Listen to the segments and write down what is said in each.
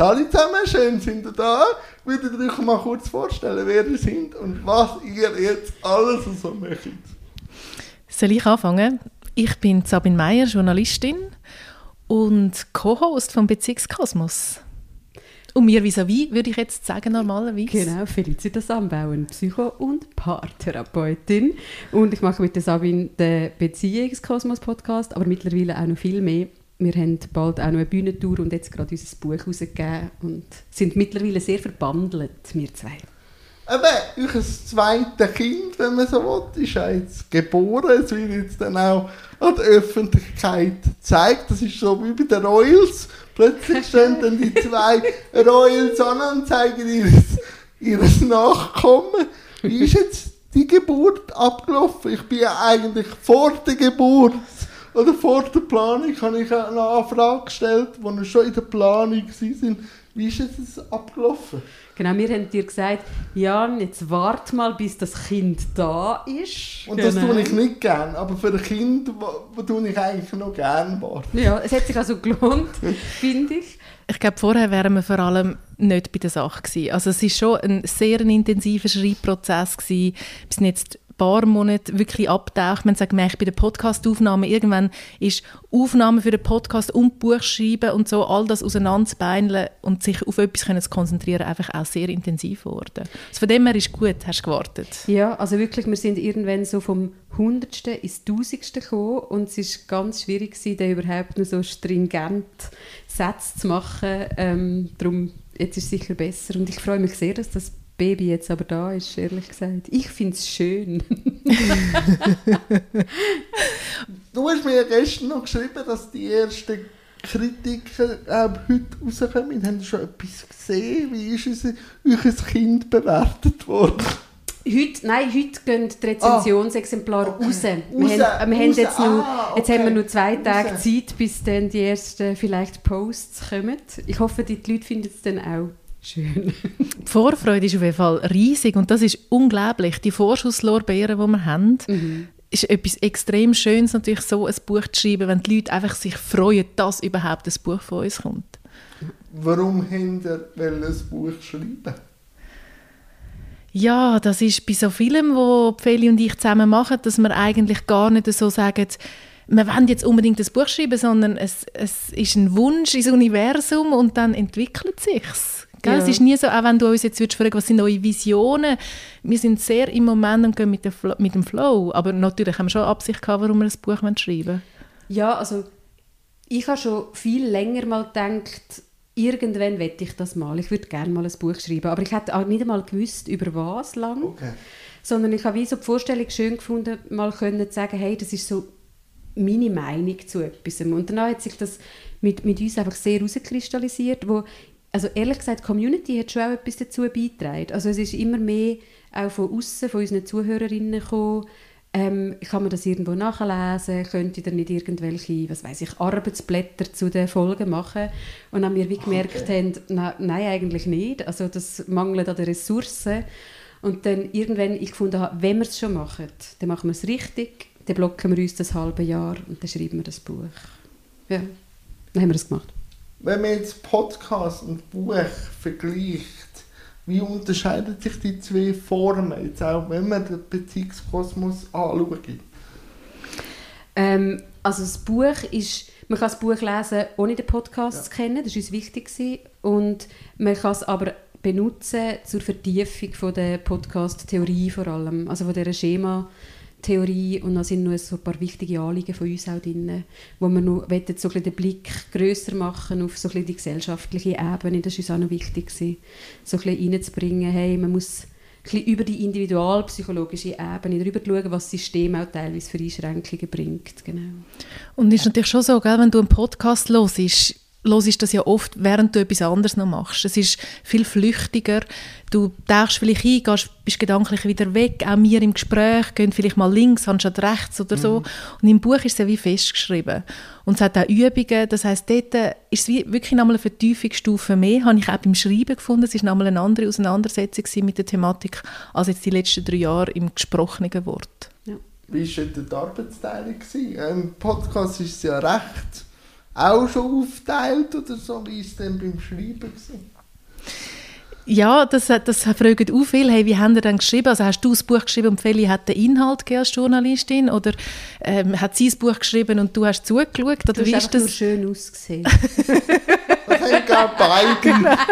Hallo zusammen, schön sind ihr da. Würdet ihr euch mal kurz vorstellen, wer ihr sind und was ihr jetzt alles so möchtet? Soll ich anfangen? Ich bin Sabine Meyer, Journalistin und Co-Host vom Beziehungskosmos. Und mir vis-à-vis würde ich jetzt sagen normalerweise. Genau, Felicita Sambauern, Psycho- und Paartherapeutin. Und ich mache mit der Sabine den Beziehungskosmos-Podcast, aber mittlerweile auch noch viel mehr. Wir haben bald auch noch eine Bühnentour und jetzt gerade unser Buch herausgegeben und sind mittlerweile sehr verbandelt, wir zwei. Eben, euer zweites Kind, wenn man so will, ist ja jetzt geboren. Es wird jetzt dann auch an der Öffentlichkeit gezeigt. Das ist so wie bei den Royals. Plötzlich stehen dann die zwei Royals an und zeigen ihres, ihres Nachkommen. Wie ist jetzt die Geburt abgelaufen? Ich bin ja eigentlich vor der Geburt oder vor der Planung habe ich eine Anfrage gestellt, wo wir schon in der Planung waren. Wie ist es abgelaufen? Genau, wir haben dir gesagt, Jan, jetzt wart mal, bis das Kind da ist. Und das genau. tue ich nicht gern, aber für ein Kind wo, wo tue ich eigentlich noch gern warten. Ja, es hat sich also gelohnt, finde ich. Ich glaube, vorher wären wir vor allem nicht bei der Sache gewesen. Also es ist schon ein sehr intensiver Schreibprozess gewesen. Wir sind jetzt paar Monate wirklich abtaucht. Man sagt, ich bei der Podcastaufnahme irgendwann ist Aufnahme für den Podcast und Buch schreiben und so all das auseinanderzubeineln und sich auf etwas können zu konzentrieren einfach auch sehr intensiv geworden. Also von dem her ist gut, hast du gewartet. Ja, also wirklich, wir sind irgendwann so vom Hundertsten ins Tausendste gekommen und es ist ganz schwierig gewesen, da überhaupt noch so stringent Sätze zu machen. Ähm, darum, jetzt ist es sicher besser und ich freue mich sehr, dass das Baby jetzt aber da ist, ehrlich gesagt. Ich finde es schön. du hast mir ja gestern noch geschrieben, dass die ersten Kritiken äh, heute rauskommen. Haben schon etwas gesehen? Wie ist unser, euer Kind bewertet worden? Heute, nein, heute gehen die Rezensionsexemplare ah, okay. raus. Wir, raus, haben, wir raus. haben jetzt, noch, ah, okay. jetzt haben wir noch zwei Tage raus. Zeit, bis dann die ersten vielleicht Posts kommen. Ich hoffe, die Leute finden es dann auch Schön. die Vorfreude ist auf jeden Fall riesig und das ist unglaublich. Die Vorschusslorbeeren, die wir haben, mhm. ist etwas extrem Schönes, natürlich so ein Buch zu schreiben, wenn die Leute einfach sich freuen, dass überhaupt ein Buch von uns kommt. Warum haben ihr ein Buch schreiben? Ja, das ist bei so Filmen, wo Feli und ich zusammen machen, dass wir eigentlich gar nicht so sagen, wir wollen jetzt unbedingt ein Buch schreiben, sondern es, es ist ein Wunsch ins Universum und dann entwickelt sich's. Ja. Es ist nie so, auch wenn du uns jetzt würdest fragen, was sind eure Visionen, wir sind sehr im Moment und gehen mit, der mit dem Flow, aber natürlich haben wir schon Absicht gehabt, warum wir ein Buch schreiben wollen. Ja, also ich habe schon viel länger mal gedacht, irgendwann wette ich das mal, ich würde gerne mal ein Buch schreiben, aber ich hätte auch nicht einmal gewusst, über was lang, okay. sondern ich habe wie so die Vorstellung schön gefunden, mal können zu sagen, hey, das ist so meine Meinung zu etwas. Und dann hat sich das mit, mit uns einfach sehr herauskristallisiert, wo also ehrlich gesagt, die Community hat schon auch etwas dazu beigetragen. Also es ist immer mehr auch von außen, von unseren Zuhörerinnen gekommen. Ähm, kann man das irgendwo nachlesen? Könnte ihr nicht irgendwelche, was weiß ich, Arbeitsblätter zu den Folgen machen? Und dann haben wir wie gemerkt okay. haben, na, nein, eigentlich nicht. Also das mangelt an den Ressourcen. Und dann irgendwann ich gefunden habe, wenn wir es schon machen, dann machen wir es richtig, dann blocken wir uns das halbe Jahr und dann schreiben wir das Buch. Ja, dann haben wir es gemacht. Wenn man jetzt Podcast und Buch vergleicht, wie unterscheiden sich die zwei Formen, jetzt auch wenn man den Beziehungskosmos anschaut? Ähm, also das Buch ist, man kann das Buch lesen, ohne den Podcast ja. zu kennen, das war uns wichtig. Gewesen. Und man kann es aber benutzen zur Vertiefung von der Podcast-Theorie vor allem, also von dieser Schema- Theorie und da sind noch so ein paar wichtige Anliegen von uns auch drin, wo wir noch so ein den Blick grösser machen auf so ein die gesellschaftliche Ebene. Das ist uns auch noch wichtig gewesen, so ein bisschen reinzubringen, hey, man muss ein über die individualpsychologische Ebene darüber schauen, was das System auch teilweise für Einschränkungen bringt. Genau. Und ist natürlich schon so, gell, wenn du einen Podcast hörst, hörst das ja oft, während du etwas anderes noch machst. Es ist viel flüchtiger. Du tauchst vielleicht ein, gehst, bist gedanklich wieder weg. Auch wir im Gespräch gehen vielleicht mal links anstatt rechts oder so. Mhm. Und im Buch ist es ja wie festgeschrieben. Und es hat auch Übungen. Das heisst, dort ist es wie wirklich nochmal eine Vertiefungsstufe mehr. Habe ich auch beim Schreiben gefunden. Es ist nochmal eine andere Auseinandersetzung mit der Thematik als jetzt die letzten drei Jahre im gesprochenen Wort. Ja. Wie war die Arbeitsteilung? Im Podcast ist es ja recht auch schon aufteilt oder so? Wie war es denn beim Schreiben? Gewesen? Ja, das, das fragen auch viele. Hey, wie haben Sie denn geschrieben? Also hast du das Buch geschrieben und Feli hat den Inhalt als Journalistin? Oder ähm, hat sie das Buch geschrieben und du hast zugeschaut? Oder du wie hast ist das? nur schön ausgesehen. das haben glaube beide.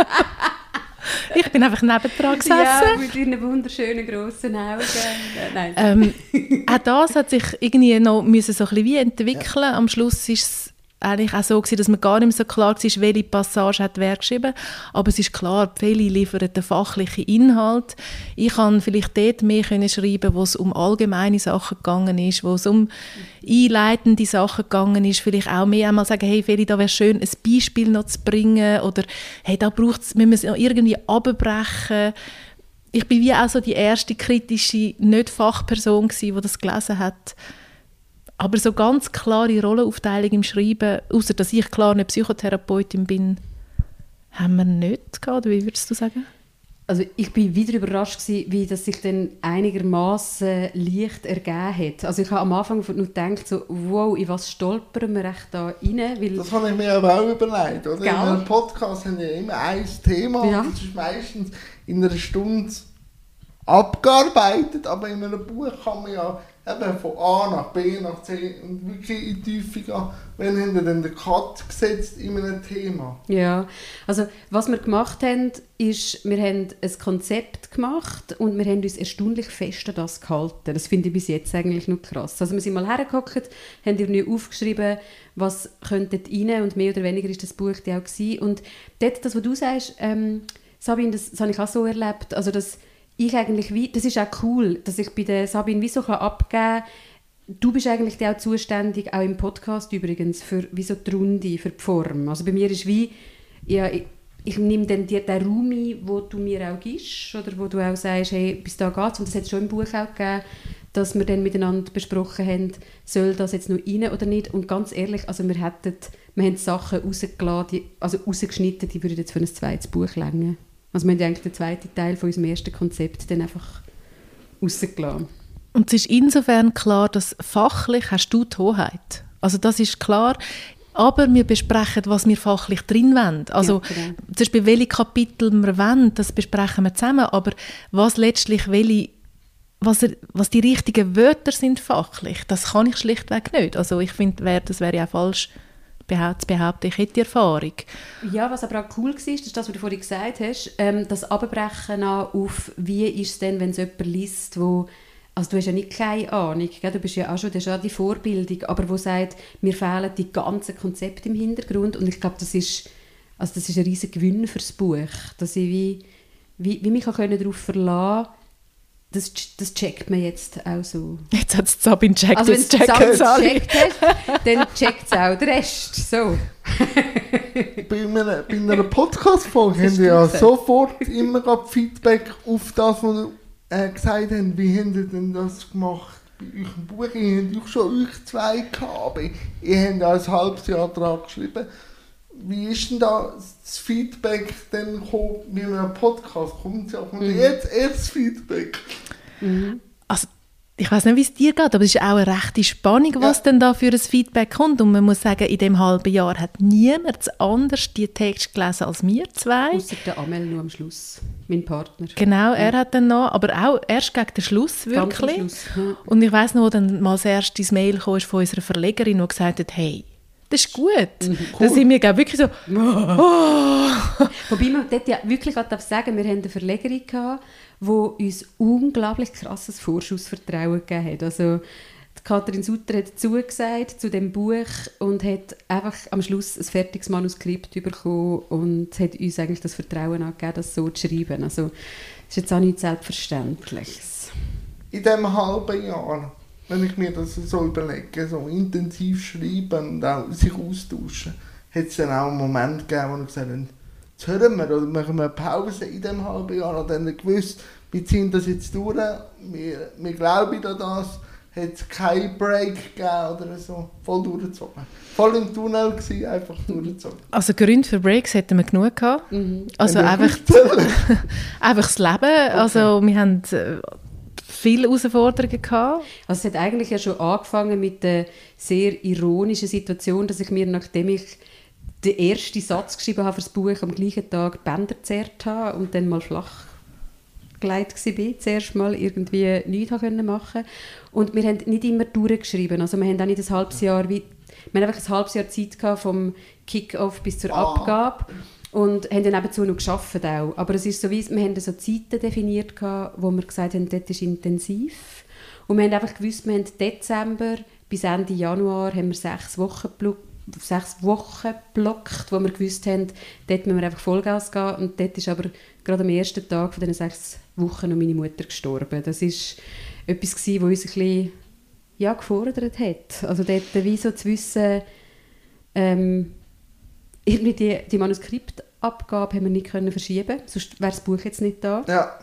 Ich bin einfach nebendran gesessen. Ja, mit deinen wunderschönen grossen Augen. Äh, Nein. Ähm, auch das hat sich irgendwie noch müssen so ein bisschen wie entwickeln. Ja. Am Schluss ist es eigentlich auch so gewesen, dass man gar nicht mehr so klar war, welche Passage hat wer geschrieben. Aber es ist klar, viele liefern den fachlichen Inhalt. Ich kann vielleicht dort mehr können schreiben, wo es um allgemeine Sachen gegangen ist, wo es um einleitende Sachen gegangen ist. Vielleicht auch mehr einmal sagen, hey Feli, da wäre schön, ein Beispiel noch zu bringen oder hey, da braucht es, müssen wir es noch irgendwie abbrechen. Ich bin wie auch so die erste kritische, nicht Fachperson die das gelesen hat. Aber so ganz klare Rollenaufteilung im Schreiben, außer dass ich klar eine Psychotherapeutin bin, haben wir nicht gehabt, wie würdest du sagen? Also ich bin wieder überrascht gewesen, wie das sich dann einigermaßen leicht ergeben hat. Also ich habe am Anfang nur gedacht, so, wow, in was stolpern wir echt da rein? Weil das habe ich mir aber auch überlegt. Oder? In einem Podcast haben wir immer ein Thema ja. und das ist meistens in einer Stunde abgearbeitet, aber in einem Buch kann man ja eben von A nach B nach C und wirklich in die Tiefe gehen. Wann haben wir denn den Cut gesetzt in einem Thema? Ja, also was wir gemacht haben, ist, wir haben ein Konzept gemacht und wir haben uns erstaunlich fest an das gehalten. Das finde ich bis jetzt eigentlich noch krass. Also wir sind mal hergeguckt, haben irgendwie aufgeschrieben, was könnte rein und mehr oder weniger ist das Buch die auch gewesen. Und dort, das, was du sagst, ähm, Sabine, das, das habe ich auch so erlebt, also das ich eigentlich wie, das ist auch cool, dass ich bei der Sabine wie so abgeben kann, Du bist eigentlich auch zuständig, auch im Podcast übrigens, für wie so die Runde, für die Form. Also bei mir ist wie, ja, ich, ich nehme dann die, den Raum ein, wo du mir auch gibst, oder wo du auch sagst, hey, bis da geht's. Und das hat es schon im Buch auch gegeben, dass wir dann miteinander besprochen haben, soll das jetzt noch rein oder nicht. Und ganz ehrlich, also wir hätten, wir haben Sachen rausgeladen, also rausgeschnitten, die würden jetzt für ein zweites Buch länger. Also wir haben eigentlich den zweiten Teil von unserem ersten Konzept dann einfach rausgelassen. Und es ist insofern klar, dass fachlich hast du die Hoheit. Also das ist klar. Aber wir besprechen, was wir fachlich drin wollen. Also ja, genau. zum Beispiel, welche Kapitel wir wollen, das besprechen wir zusammen. Aber was letztlich welche was, er, was die richtigen Wörter sind fachlich, das kann ich schlichtweg nicht. Also ich finde, das wäre ja falsch, zu behaupten, ich hätte die Erfahrung. Ja, was aber auch cool war, ist das, was du vorhin gesagt hast, ähm, das Abbrechen auf, wie ist es denn, wenn es jemand liest, wo also du hast ja nicht keine Ahnung, gell? du bist ja auch schon, das ist ja die Vorbildung, aber wo sagt, mir fehlen die ganzen Konzepte im Hintergrund und ich glaube, das ist, also das ist ein riesiger Gewinn für das Buch, dass ich wie, wie, wie mich darauf verlassen das, das checkt man jetzt auch so. Jetzt hat es Sabine checkt, also jetzt checken es checkt hast, dann checkt es auch den Rest. So. bei, einer, bei einer Podcast-Folge haben wir ja sofort immer Feedback auf das, was wir äh, gesagt haben. Wie habt ihr denn das gemacht bei eurem Buch? Ihr habt auch schon euch zwei gehabt, ihr habt ja ein halbes Jahr dran geschrieben wie ist denn da das Feedback denn gekommen mit einem Podcast? Kommt ja mhm. jetzt erst Feedback? Mhm. Also, ich weiß nicht, wie es dir geht, aber es ist auch eine rechte Spannung, was ja. denn da für ein Feedback kommt. Und man muss sagen, in dem halben Jahr hat niemand anders die Text gelesen als wir zwei. Außer der Amel nur am Schluss, mein Partner. Genau, er hat dann noch, aber auch erst gegen den Schluss wirklich. Schluss, ja. Und ich weiß noch, wo dann mal das erste Mail kam von unserer Verlegerin, die gesagt hat, hey, das ist gut. Mhm, cool. Da sind wir wirklich so, oh. Wobei man dort ja wirklich darf sagen, wir hatten eine Verlegerin, gehabt, die uns unglaublich krasses Vorschussvertrauen gegeben hat. Also, Katrin Sutter hat zugesagt zu dem Buch und hat einfach am Schluss ein fertiges Manuskript bekommen und hat uns eigentlich das Vertrauen angegeben, das so zu schreiben. Also, das ist jetzt auch nichts Selbstverständliches. In diesem halben Jahr wenn ich mir das so überlege, so intensiv schreiben und auch sich austauschen, hat es dann auch einen Moment gegeben, wo ich gesagt habe, jetzt hören wir oder machen wir eine Pause in diesem halben Jahr und dann gewusst, wir ziehen das jetzt durch, wir, wir glauben an das, hat es keinen Break gegeben oder so, voll durchgezogen. Voll im Tunnel gewesen, einfach durchgezogen. Also Gründe für Breaks hätten wir genug gehabt. Mhm. Also einfach, einfach das Leben, okay. also wir haben äh, viele Herausforderungen gehabt? Also es hat eigentlich ja schon angefangen mit der sehr ironischen Situation, dass ich mir, nachdem ich den ersten Satz geschrieben habe für das Buch, am gleichen Tag Bänder gezerrt habe und dann mal flach gelegt war, zuerst mal irgendwie nichts machen konnte. Und wir haben nicht immer durchgeschrieben. Also wir haben auch nicht ein halbes Jahr, wie, wir haben einfach ein halbes Jahr Zeit gehabt, vom Kick-Off bis zur ah. Abgabe und haben dann nebenzu noch gearbeitet auch. Aber es ist so wie, wir haben so Zeiten definiert, gehabt, wo wir gesagt haben, das ist intensiv. Und wir haben einfach gewusst, wir haben Dezember bis Ende Januar haben wir sechs Wochen sechs Wochen blockt, wo wir gewusst haben, dort müssen wir einfach Vollgas gehen. Und dort ist aber gerade am ersten Tag von diesen sechs Wochen noch meine Mutter gestorben. Das ist etwas gewesen, was uns ein bisschen ja, gefordert hat. Also dort wie so zu wissen, ähm, irgendwie die, die Manuskriptabgabe haben wir nicht können verschieben sonst wäre das Buch jetzt nicht da. Ja,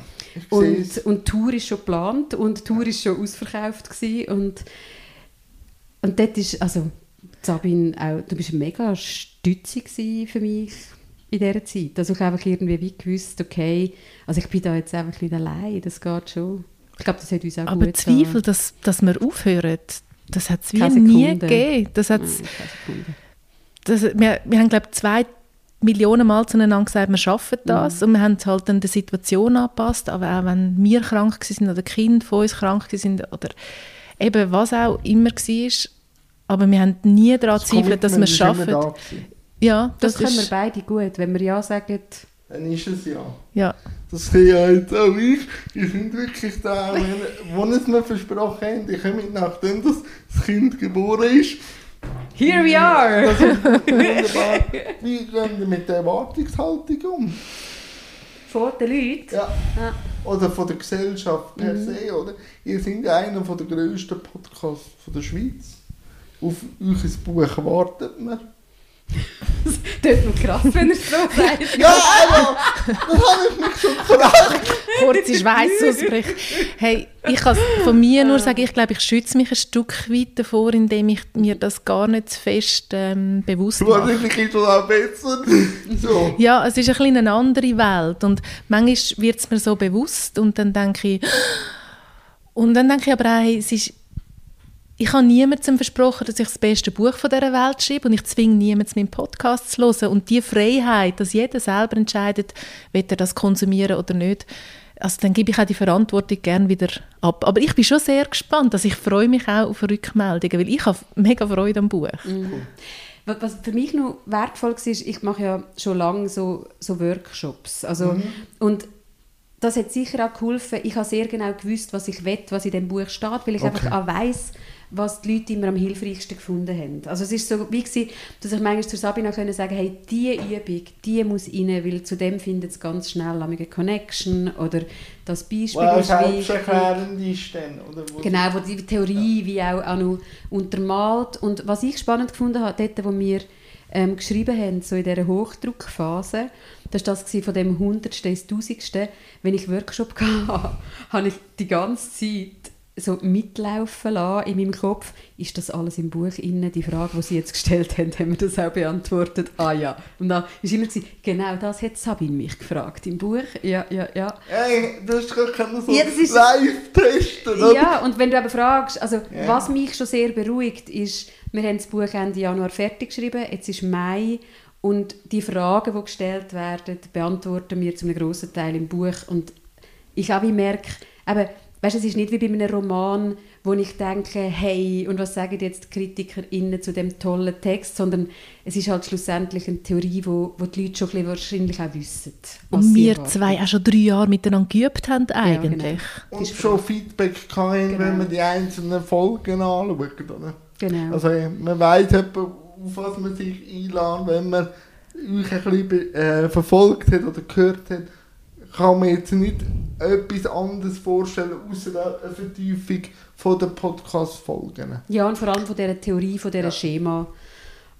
und, und die Tour ist schon geplant und die Tour ist schon ausverkauft gewesen und, und dort ist, also Sabine, auch, du bist mega stützig für mich in dieser Zeit. Also ich habe einfach irgendwie wie gewusst, okay, also ich bin da jetzt einfach nicht allein, das geht schon. Ich glaube, das hat uns auch Aber Zweifel, dass, dass wir aufhören, das hat es wie nie gegeben. Das hat's, das, wir, wir haben, glaube ich, zwei Millionen Mal zueinander gesagt, wir schaffen das. Mhm. Und wir haben es halt dann der Situation angepasst. Aber auch wenn wir krank sind oder Kinder von uns krank sind oder eben was auch immer war, aber wir haben nie daran gezweifelt, dass wir es schaffen. Da ja, das, das können wir beide gut. Wenn wir Ja sagen, dann ist es Ja. ja. Das kann ja jetzt auch ich. Ich sind wirklich da, wo es mir versprochen haben, ich komme nachdem das, das Kind geboren ist. Here we are! Das ist wunderbar. Wie gehen wir mit der Erwartungshaltung um? Von den Leuten? Ja. ja. Oder von der Gesellschaft per mhm. se, oder? Ihr seid einer der grössten Podcasts der Schweiz auf euer Buch wartet man. das tut noch krass, wenn er es so sagt. ja, aber das habe ich mich schon gefragt. Kurze Schweißausbrüche. Hey, ich kann von mir nur sagen, ich glaube, ich schütze mich ein Stück weit davor, indem ich mir das gar nicht zu fest ähm, bewusst mache. Wahrscheinlich ist das auch besser. So. Ja, es ist ein bisschen eine andere Welt und manchmal wird es mir so bewusst und dann denke ich, und dann denke ich aber auch, hey, es ist ich habe niemandem versprochen, dass ich das beste Buch von dieser Welt schreibe und ich zwinge niemanden, meinen Podcast zu hören. Und die Freiheit, dass jeder selber entscheidet, wird er das konsumieren oder nicht, also dann gebe ich auch die Verantwortung gerne wieder ab. Aber ich bin schon sehr gespannt, also ich freue mich auch auf Rückmeldungen, weil ich habe mega Freude am Buch. Mhm. Was für mich noch wertvoll war, ich mache ja schon lange so, so Workshops. Also, mhm. Und das hat sicher auch geholfen. Ich habe sehr genau gewusst, was ich will, was in dem Buch steht, weil ich okay. einfach auch weiss, was die Leute immer am hilfreichsten gefunden haben. Also es ist so wie gewesen, dass ich manchmal zu Sabina können sagen, hey, diese Übung, die muss rein, weil zu dem findet es ganz schnell eine Connection oder das Beispiel well, ist wichtig. ist dann, oder wo Genau, wo die Theorie ja. wie auch, auch noch untermalt. Und was ich spannend gefunden habe, dort, wo wir ähm, geschrieben haben, so in dieser Hochdruckphase, das war das von dem Hundertste ins Tausendste, wenn ich Workshop hatte, habe ich die ganze Zeit so mitlaufen lassen in meinem Kopf, ist das alles im Buch inne? Die Frage, die Sie jetzt gestellt haben, haben wir das auch beantwortet. Ah ja. Und dann war immer, gewesen, genau das hat Sabine mich gefragt im Buch. Ja, ja, ja. Hey, das ist gar so ja, live testen, oder? Ja, und wenn du aber fragst, also yeah. was mich schon sehr beruhigt, ist, wir haben das Buch Ende Januar fertig geschrieben, jetzt ist Mai und die Fragen, die gestellt werden, beantworten wir zu einem grossen Teil im Buch und ich habe merke, eben, Weißt, es ist nicht wie bei einem Roman, wo ich denke, hey, und was sagen jetzt die KritikerInnen zu dem tollen Text, sondern es ist halt schlussendlich eine Theorie, wo, wo die Leute schon ein wahrscheinlich auch wissen. Und wir zwei auch schon drei Jahre miteinander geübt haben eigentlich. Ja, genau. Und schon Feedback kann, genau. wenn man die einzelnen Folgen anschaut. Oder? Genau. Also man weiß etwa, auf was man sich einlädt, wenn man euch ein bisschen äh, verfolgt hat oder gehört hat kann man jetzt nicht etwas anderes vorstellen, außer eine Vertiefung von den Podcast-Folgen. Ja, und vor allem von dieser Theorie, von dieser ja. Schema.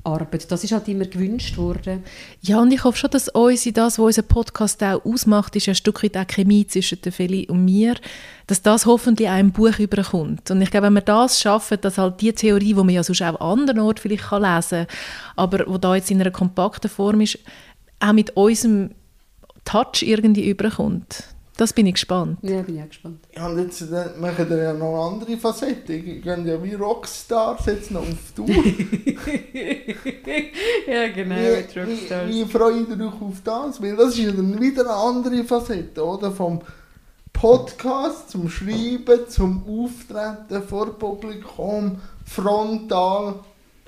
Arbeit. Das ist halt immer gewünscht worden. Ja, und ich hoffe schon, dass uns das, was unser Podcast auch ausmacht, ist ein Stück weit auch Chemie zwischen der Feli und mir, dass das hoffentlich auch im Buch überkommt. Und ich glaube, wenn wir das schaffen, dass halt die Theorie, die man ja sonst auch an anderen Orten vielleicht kann lesen kann, aber wo da jetzt in einer kompakten Form ist, auch mit unserem Touch irgendwie überkommt, Das bin ich gespannt. Ja, bin ich auch gespannt. Ja, und jetzt äh, machen wir ja noch andere Facetten. Die gehen ja wie Rockstars jetzt noch auf Tour. ja, genau, wie, wie, wie freut ihr euch auf das? Weil das ist ja dann wieder eine andere Facette, oder? Vom Podcast zum Schreiben, zum Auftreten vor Publikum, frontal.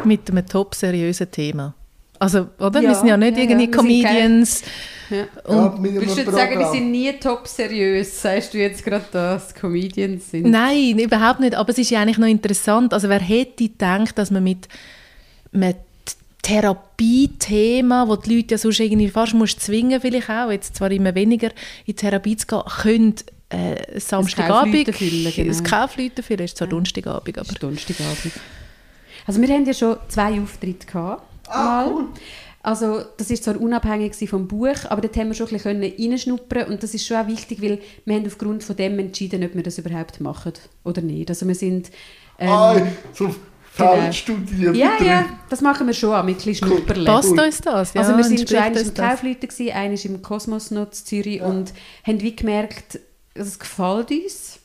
Mit einem top seriösen Thema. Also, oder? Ja, wir sind ja nicht ja, irgendwie ja, Comedians. Ja. Ja, mit einem Würdest du jetzt sagen, die sind nie top seriös? Sagst du jetzt gerade, dass Comedians sind? Nein, überhaupt nicht. Aber es ist ja eigentlich noch interessant. Also wer hätte gedacht, dass man mit einem Therapiethema, wo die Leute ja sonst irgendwie fast musst zwingen vielleicht auch, jetzt zwar immer weniger, in Therapie zu gehen, können äh, Samstagabend füllen, genau. das Kaufleute füllen, ist zwar Donnerstagabend, aber Das ist Donnerstagabend. Also wir haben ja schon zwei Auftritte gehabt. Ah, mal. cool. Also das ist zwar unabhängig vom Buch, aber dort haben wir schon ein bisschen reinschnuppern und das ist schon auch wichtig, weil wir haben aufgrund von dem entschieden, ob wir das überhaupt machen oder nicht. Also wir sind... Ähm, ah, so genau. Feldstudien. ja, ja, das machen wir schon auch mit ein bisschen Schnupperle. passt uns das? Ja, also wir sind schon uns im das? Kaufleute gewesen, eines im Kosmos noch in Zürich und haben wie gemerkt, es gefällt uns.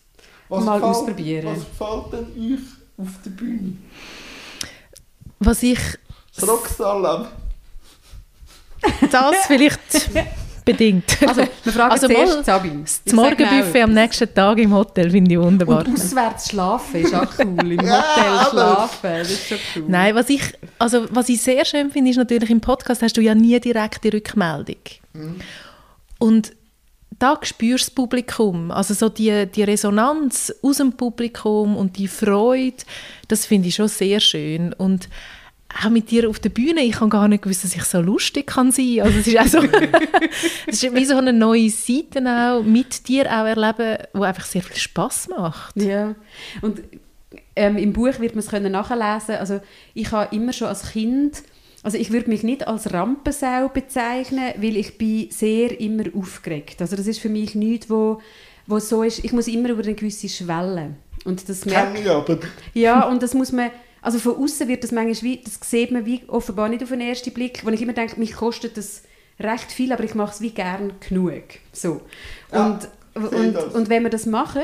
Was mal gefällt- ausprobieren. Was gefällt denn euch auf der Bühne? Was ich Das Rockstar-Leben. das vielleicht bedingt. Also wir fragen Also zuerst Sabine. Das Morgenbuffet am nächsten Tag im Hotel finde ich wunderbar. Und auswärts schlafen ist auch cool. Im Hotel schlafen, das ist schon cool. Nein, was ich, also, was ich sehr schön finde, ist natürlich, im Podcast hast du ja nie direkte Rückmeldung. Und da spürst du das Publikum, also so die, die Resonanz aus dem Publikum und die Freude, das finde ich schon sehr schön. Und auch mit dir auf der Bühne, ich habe gar nicht gewusst, dass ich so lustig kann sein. Also es ist auch so, es ist wie so eine neue Seite auch mit dir auch erleben, wo einfach sehr viel Spaß macht. Ja, und ähm, im Buch wird man es können nachlesen. Also ich habe immer schon als Kind, also ich würde mich nicht als Rampensau bezeichnen, weil ich bin sehr immer aufgeregt. Also das ist für mich nichts, wo, wo so ist, ich muss immer über eine gewisse Schwelle. Und das merke Kenne ich aber. Ja, und das muss man, also von außen wird das manchmal, wie, das sieht man wie offenbar nicht auf den ersten Blick, wo ich immer denke, mich kostet das recht viel, aber ich mache es wie gern genug. So. Ja, und, und, wenn man das macht,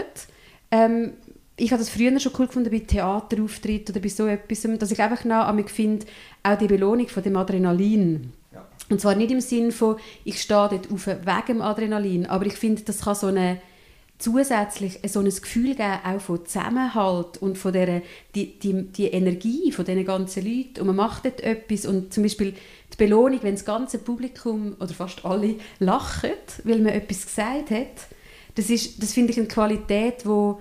ähm, ich habe das früher schon cool gefunden bei Theaterauftritten oder bei so etwas, dass ich einfach noch einmal finde, auch die Belohnung von dem Adrenalin. Ja. Und zwar nicht im Sinn von, ich stehe dort auf wegen dem Adrenalin, aber ich finde, das kann so eine zusätzlich so ein Gefühl geben, auch von Zusammenhalt und von der, die, die, die Energie von diesen ganzen Leuten. Und man macht dort etwas und zum Beispiel die Belohnung, wenn das ganze Publikum oder fast alle lachen, weil man etwas gesagt hat, das, ist, das finde ich eine Qualität, wo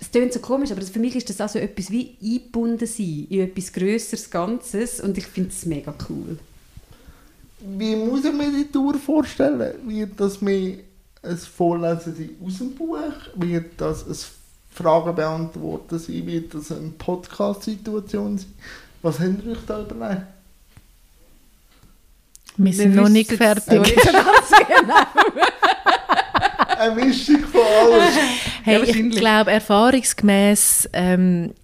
es klingt so komisch, aber für mich ist das also etwas wie eingebunden sein in etwas Größeres Ganzes und ich finde es mega cool. Wie muss ich mir die Tour vorstellen? Wird das mehr ein Vorlesen sein aus dem Buch? Wird das ein Fragen beantworten sein? Wird das eine Podcast-Situation sein? Was habt ihr euch da überlegt? Wir sind noch nicht fertig. genau. Eine Mischung von allem. Hey, Ja, ich glaube, erfahrungsgemäß ähm,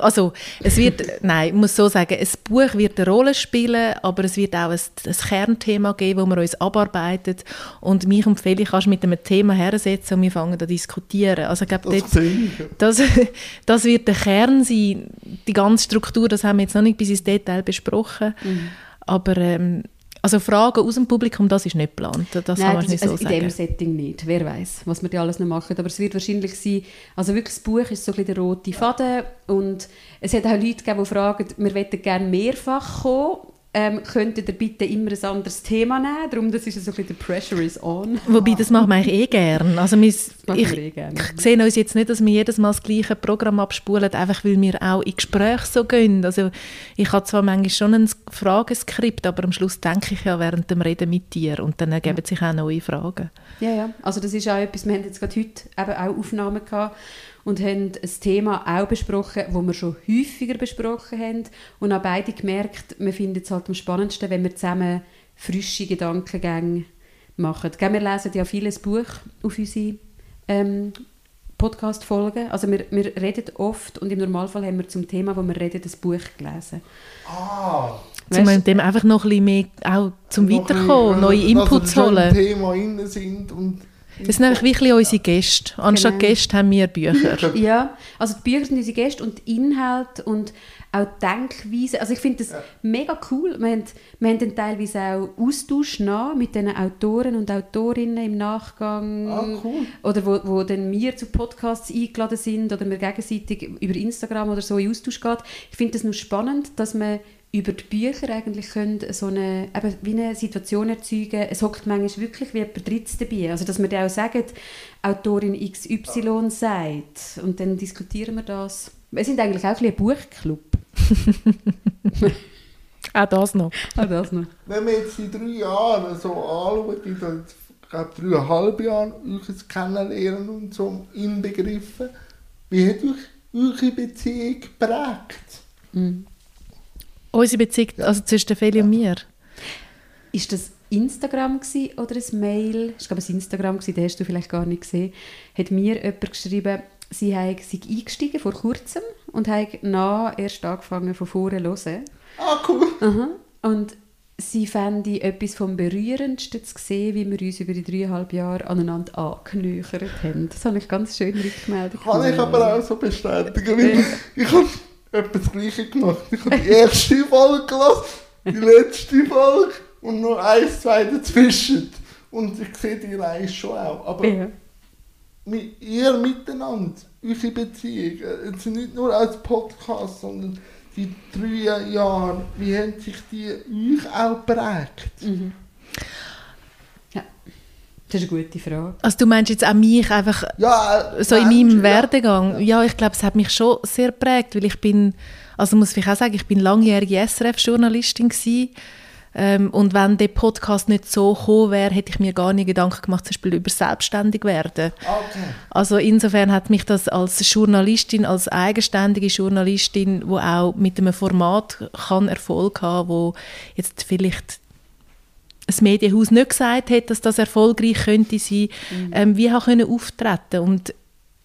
also es wird, nein, ich muss so sagen, ein Buch wird eine Rolle spielen, aber es wird auch ein, ein Kernthema geben, wo wir uns abarbeitet und mich und Feli kannst du mit einem Thema hersetzen und wir fangen an zu diskutieren. Also ich glaube, Das dort, ich. das, das wird der Kern sein. Die ganze Struktur, das haben wir jetzt noch nicht bis ins Detail besprochen, aber ähm, also Fragen aus dem Publikum, das ist nicht geplant. Das kann Nein, man das, nicht also so in sagen. dem Setting nicht. Wer weiß, was wir da alles noch machen. Aber es wird wahrscheinlich sein, also wirklich das Buch ist so ein bisschen der rote Faden und es hat auch Leute gegeben, die fragen, wir möchten gerne mehrfach kommen. Ähm, könntet ihr bitte immer ein anderes Thema nehmen? Darum, das ist so ein bisschen der Pressure is on. Wobei, das machen wir eigentlich eh gern. Also wir, ich, eh gern. ich sehe uns jetzt nicht, dass wir jedes Mal das gleiche Programm abspulen, einfach weil wir auch in Gespräche so gehen. Also ich habe zwar manchmal schon ein Frageskript, aber am Schluss denke ich ja während dem Reden mit dir und dann ergeben sich auch neue Fragen. Ja, ja. Also das ist auch etwas, wir haben jetzt gerade heute eben auch Aufnahmen gehabt und haben ein Thema auch besprochen, das wir schon häufiger besprochen haben und auch beide gemerkt, wir finden es halt am spannendsten, wenn wir zusammen frische Gedankengänge machen. Wir lesen ja vieles Buch auf unsere ähm, Podcast-Folgen. Also wir, wir reden oft und im Normalfall haben wir zum Thema, wo wir reden, das Buch gelesen. Ah, um dem einfach noch ein bisschen mehr auch zum Weiterkommen, bisschen, neue Inputs also, holen. Thema sind und das sind einfach wirklich unsere Gäste. Anstatt genau. Gäste haben wir Bücher. Ja, also die Bücher sind unsere Gäste und Inhalt und auch Denkweise. Also ich finde das ja. mega cool. Wir haben, wir haben dann teilweise auch Austausch nach mit den Autoren und Autorinnen im Nachgang. Ah, cool. Oder wo, wo dann wir zu Podcasts eingeladen sind oder wir gegenseitig über Instagram oder so in Austausch geht. Ich finde das nur spannend, dass man über die Bücher eigentlich können so eine, eben wie eine Situation erzeugen Es hockt manchmal wirklich wie jemand Drittes dabei. Also, dass man dann auch sagt, Autorin XY sagt. Und dann diskutieren wir das. Wir sind eigentlich auch ein, ein Buchclub. Auch das noch. Auch das noch. Wenn wir jetzt in drei Jahren so anschauen, in den, ich glaube, dreieinhalb Jahren euch kennenlernen und so inbegriffen, wie hat euch eure Beziehung geprägt? Mhm. Unsere Beziehung, also zwischen Feli und mir. Ist das Instagram oder ein Mail? Ich glaube, es war Instagram, den hast du vielleicht gar nicht gesehen. Hat mir jemand geschrieben, sie sei eingestiegen vor kurzem und habe nach erst angefangen von vorne zu hören. Ah, cool. Aha. Und sie fände etwas vom Berührendsten zu sehen, wie wir uns über die dreieinhalb Jahre aneinander angenöchert haben. Das habe ich ganz schön rückgemeldet. Kann ich aber auch so bestätigen. Weil ich habe etwas das Gleiche gemacht. Ich habe die erste Folge gelassen, die letzte Folge und noch eins, zwei dazwischen. Und ich sehe die Reihe schon auch. Aber ja. Mit ihr miteinander, eure Beziehung, jetzt nicht nur als Podcast, sondern die drei Jahre, wie haben sich die euch auch geprägt? Mhm. Das ist eine gute Frage. Also du meinst jetzt auch mich einfach ja, so in meinem ja. Werdegang? Ja, ich glaube, es hat mich schon sehr geprägt, weil ich bin, also muss ich auch sagen, ich bin langjährige SRF-Journalistin ähm, und wenn der Podcast nicht so gekommen wäre, hätte ich mir gar nicht Gedanken gemacht, zum Beispiel über selbstständig werden. Okay. Also insofern hat mich das als Journalistin, als eigenständige Journalistin, wo auch mit einem Format kann Erfolg haben, wo jetzt vielleicht ein Medienhaus nicht gesagt hat, dass das erfolgreich könnte sein, mhm. ähm, wie auch können auftreten und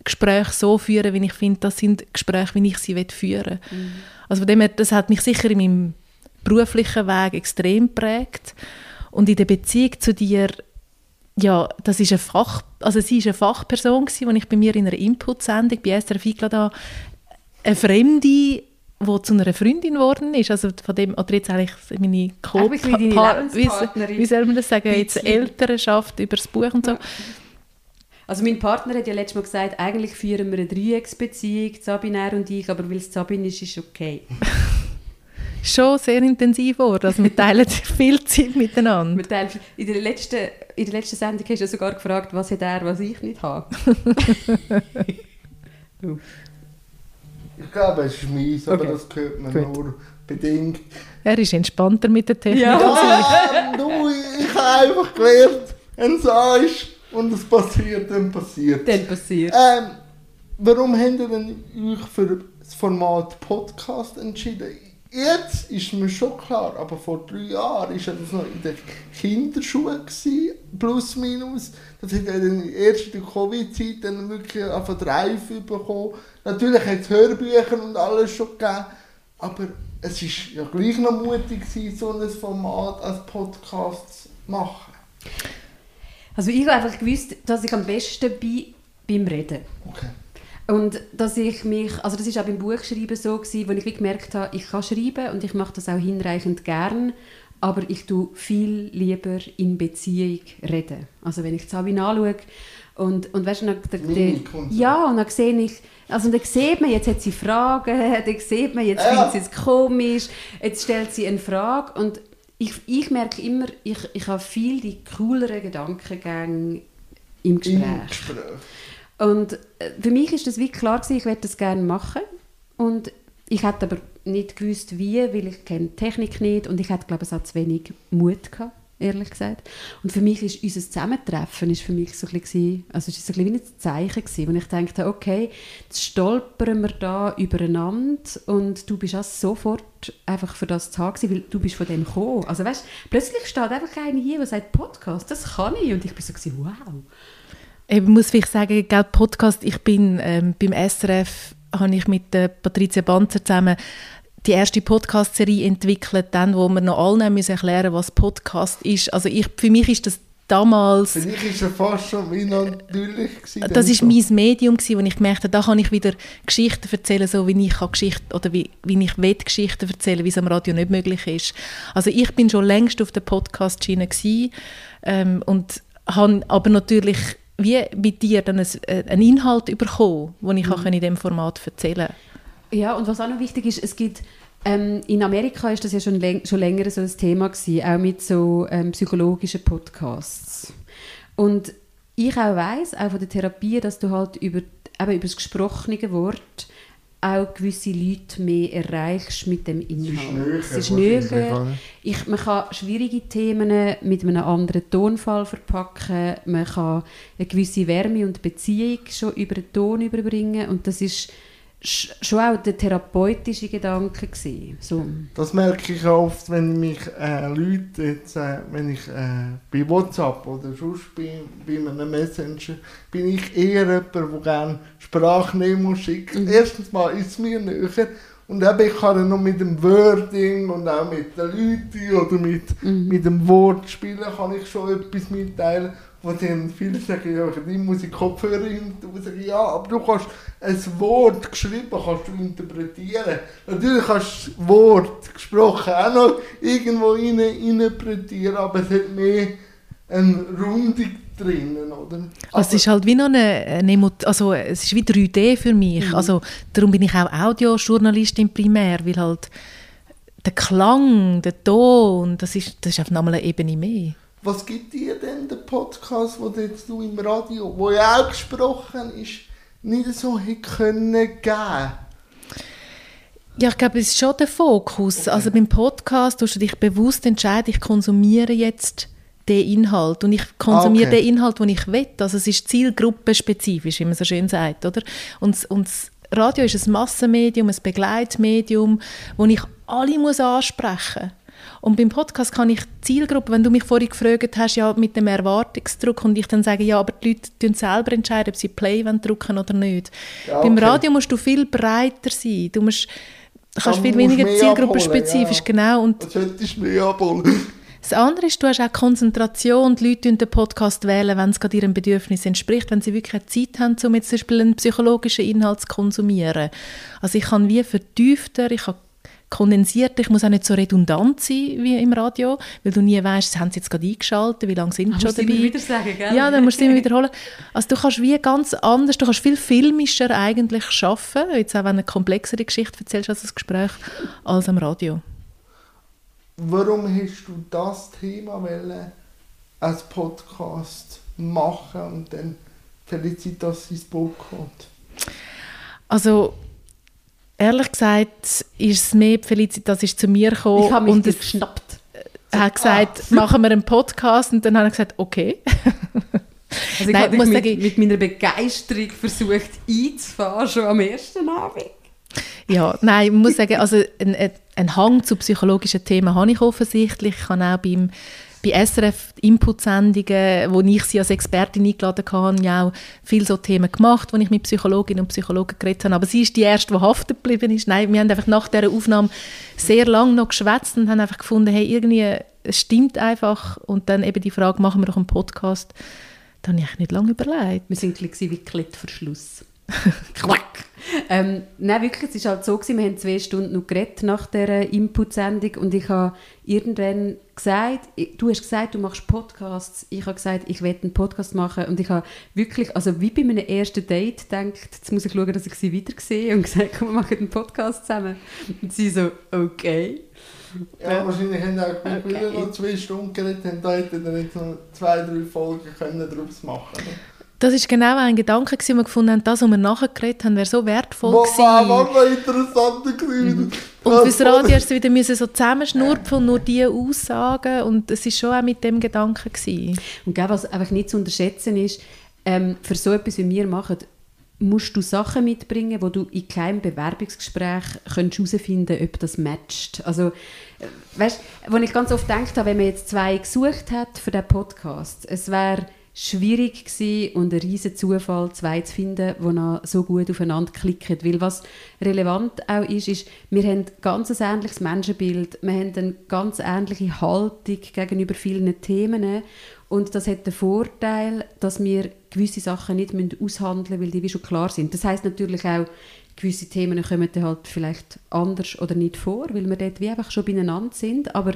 Gespräche so führen, wie ich finde, das sind Gespräche, wie ich sie führen will. Mhm. Also von dem her, das hat mich sicher in meinem beruflichen Weg extrem geprägt und in der Beziehung zu dir ja, das ist eine Fach, also sie ist eine Fachperson gewesen, als ich bei mir in einer Input-Sendung bei SRF eingeladen habe, eine Fremde die zu einer Freundin geworden ist, also von dem, oder jetzt eigentlich meine co wie, wie soll man das sagen, jetzt Elternschaft über das Buch und so. Also mein Partner hat ja letztes Mal gesagt, eigentlich führen wir eine Dreiecksbeziehung, Sabine und ich, aber weil es Sabine ist, ist okay. Schon sehr intensiv geworden, also wir teilen viel Zeit miteinander. Wir teilen, in, der letzten, in der letzten Sendung hast du sogar gefragt, was hat er, was ich nicht habe. Ich glaube, es ist mies, aber okay. das hört man Gut. nur bedingt. Er ist entspannter mit der Technik. Ja, ja du, ich habe einfach gelernt, wenn es ist und es passiert, dann passiert Dann passiert ähm, Warum habt ihr denn euch für das Format Podcast entschieden? Jetzt ist mir schon klar, aber vor drei Jahren war das noch in den Kinderschuhen, plus minus. Das hat dann erst in der Covid-Zeit dann wirklich auf einen Drive bekommen. Natürlich hat es Hörbücher und alles schon gegeben, aber es war ja gleich noch mutig, so ein Format als Podcast zu machen. Also ich habe einfach gewusst, dass ich am besten bin beim Reden. Okay. Und dass ich mich, also das ist auch beim Buchschreiben so gewesen, wo ich gemerkt habe, ich kann schreiben und ich mache das auch hinreichend gern, aber ich tue viel lieber in Beziehung reden. Also wenn ich Sabine anschaue und, und weißt du, dann, dann, ja, und dann sehe ich, also dann sieht man, jetzt hat sie Fragen, dann sieht man, jetzt ja. findet sie es komisch, jetzt stellt sie eine Frage und ich, ich merke immer, ich, ich habe viel die cooleren Gedankengänge im Gespräch. Im Gespräch. Und äh, für mich ist das wie klar gewesen, ich werde das gerne machen. Und ich hätte aber nicht gewusst, wie, weil ich kenne Technik nicht und ich hatte, glaube ich, auch zu wenig Mut gehabt, ehrlich gesagt. Und für mich ist unser Zusammentreffen ist für mich so ein bisschen, also ist so ein bisschen wie ein Zeichen gewesen, wo ich dachte, okay, jetzt stolpern wir da übereinander und du bist auch sofort einfach für das zu haben weil du bist von dem gekommen. Also weißt, plötzlich steht einfach einer hier, der sagt, Podcast, das kann ich. Und ich bin so, gewesen, wow. Ich muss vielleicht sagen, gell, Podcast, ich bin ähm, beim SRF, habe ich mit der Patricia Banzer zusammen die erste Podcast-Serie entwickelt, dann, wo wir noch allen müssen erklären was Podcast ist. Also ich, für mich ist das damals... Für mich ist es fast schon wie natürlich gewesen, Das ist so. mein Medium gewesen, wo ich gemerkt habe, da kann ich wieder Geschichten erzählen, so wie ich Geschichten oder wie, wie ich will Geschichten erzählen, wie es am Radio nicht möglich ist. Also ich bin schon längst auf der Podcast-Schiene ähm, und habe aber natürlich wie bei dir dann äh, einen Inhalt bekommen, den ich mhm. in diesem Format erzählen kann. Ja, und was auch noch wichtig ist, es gibt ähm, in Amerika ist das ja schon, läng schon länger so ein Thema gewesen, auch mit so ähm, psychologischen Podcasts. Und ich auch weiß auch von der Therapie, dass du halt über, eben über das gesprochene Wort auch gewisse Leute mehr erreichst mit dem Inhalt. Es ist näher. Ich, man kann schwierige Themen mit einem anderen Tonfall verpacken. Man kann eine gewisse Wärme und Beziehung schon über den Ton überbringen. Und das ist schon auch der therapeutische Gedanke gewesen. So. Das merke ich oft, wenn mich äh, Leute jetzt, äh, wenn ich äh, bei WhatsApp oder sonst bei, bei einem Messenger, bin ich eher jemand, der gerne Sprachnemo schickt. Mhm. Erstens mal ist es mir näher und eben, ich kann noch mit dem Wording und auch mit den Leuten oder mit, mhm. mit dem Wort spielen, kann ich schon etwas mitteilen wo dann viele sagen, ja, ich muss ich Kopfhörer hin, du sagen, ja, aber du kannst ein Wort geschrieben, kannst du interpretieren. Natürlich kannst du das Wort gesprochen auch noch irgendwo rein, interpretieren, aber es hat mehr eine Rundung drinnen, oder? Also es ist halt wie noch eine, eine also es ist wie 3D für mich. Mhm. Also darum bin ich auch Audiojournalistin primär, weil halt der Klang, der Ton, das ist, das ist auf einmal eine Ebene mehr. Was gibt dir denn der Podcast, wo jetzt du im Radio, wo ja auch gesprochen ist, nicht so hätte können geben? Ja, ich glaube, es ist schon der Fokus. Okay. Also beim Podcast tust du dich bewusst entscheiden, ich konsumiere jetzt den Inhalt und ich konsumiere okay. den Inhalt, den ich will. Also es ist zielgruppenspezifisch, wie man so schön sagt, oder? Und, und das Radio ist ein Massenmedium, ein Begleitmedium, wo ich alle muss ansprechen muss. Und beim Podcast kann ich die Zielgruppe, wenn du mich vorhin gefragt hast, ja, mit dem Erwartungsdruck und ich dann sage, ja, aber die Leute entscheiden selber entscheiden, ob sie Play drücken oder nicht. Ja, okay. Beim Radio musst du viel breiter sein. Du musst, kannst viel weniger zielgruppenspezifisch, ja. genau. Und das solltest du mehr abholen. Das andere ist, du hast auch Konzentration. Die Leute den Podcast wählen, wenn es gerade ihrem Bedürfnis entspricht, wenn sie wirklich Zeit haben, um jetzt zum Beispiel einen psychologischen Inhalt zu konsumieren. Also ich kann wie vertiefter, ich kann kondensiert. Ich muss auch nicht so redundant sein wie im Radio, weil du nie weißt, haben sie jetzt gerade eingeschaltet, wie lange sind sie schon dabei. Immer wieder sagen, gell? Ja, dann musst du immer wiederholen. Also du kannst wie ganz anders, du kannst viel filmischer eigentlich schaffen, jetzt auch wenn du eine komplexere Geschichte erzählst als das Gespräch, als am Radio. Warum hast du das Thema wollen, als Podcast machen und dann Felicitas ins Boot kommt? Also Ehrlich gesagt ist es mehr, Felicitas ist zu mir gekommen. Ich habe mich und es geschnappt. Hat gesagt, ah. machen wir einen Podcast und dann habe ich gesagt, okay. Also ich Nein, habe mit, sagen, mit meiner Begeisterung versucht einzufahren, schon am ersten Abend. Ja, nein, ich muss sagen, also einen, einen Hang zu psychologischen Themen habe ich offensichtlich. Ich habe auch beim bei SRF Input-Sendungen, wo ich sie als Expertin eingeladen habe, ja auch viele so Themen gemacht, wo ich mit Psychologinnen und Psychologen geredet habe. Aber sie ist die erste, die haften geblieben ist. Nein, wir haben einfach nach dieser Aufnahme sehr lange noch geschwätzt und haben einfach gefunden, hey, irgendwie, es stimmt einfach. Und dann eben die Frage, machen wir doch einen Podcast? Da habe ich nicht lange überlegt. Wir sind wie Klettverschluss. Klack! Ähm, nein, wirklich, es war halt so, gewesen, wir haben zwei Stunden noch geredet nach dieser Input-Sendung und ich habe irgendwann gesagt, du hast gesagt, du machst Podcasts, ich habe gesagt, ich werde einen Podcast machen und ich habe wirklich, also wie bei meinem ersten Date gedacht, jetzt muss ich schauen, dass ich sie wieder sehe und gesagt, komm, wir machen einen Podcast zusammen. Und sie so, okay. Ja, wahrscheinlich haben auch okay. wieder noch zwei Stunden geredet, haben da hätten dann jetzt noch zwei, drei Folgen können daraus machen können. Das war genau ein Gedanke, den wir gefunden haben, das, was wir nachher geredet haben, wäre so wertvoll gewesen. Wow, war noch interessanter gewesen. Mhm. Und fürs Radio hast du wieder müssen so zusammenschnurpfen und nur diese Aussagen und es war schon auch mit dem Gedanken gewesen. Und was einfach nicht zu unterschätzen ist, ähm, für so etwas wie wir machen, musst du Sachen mitbringen, wo du in keinem Bewerbungsgespräch herausfinden könntest, ob das matcht. Also, äh, weißt, wo ich ganz oft gedacht habe, wenn man jetzt zwei gesucht hat für diesen Podcast, es wäre schwierig gewesen und ein riesen Zufall, zwei zu finden, die noch so gut aufeinander klicken. Weil was relevant auch ist, ist, wir haben ganz ein ähnliches Menschenbild, wir haben eine ganz ähnliche Haltung gegenüber vielen Themen und das hat den Vorteil, dass wir gewisse Sachen nicht aushandeln müssen, weil die wie schon klar sind. Das heißt natürlich auch, gewisse Themen kommen dann halt vielleicht anders oder nicht vor, weil wir dort wie einfach schon beieinander sind, aber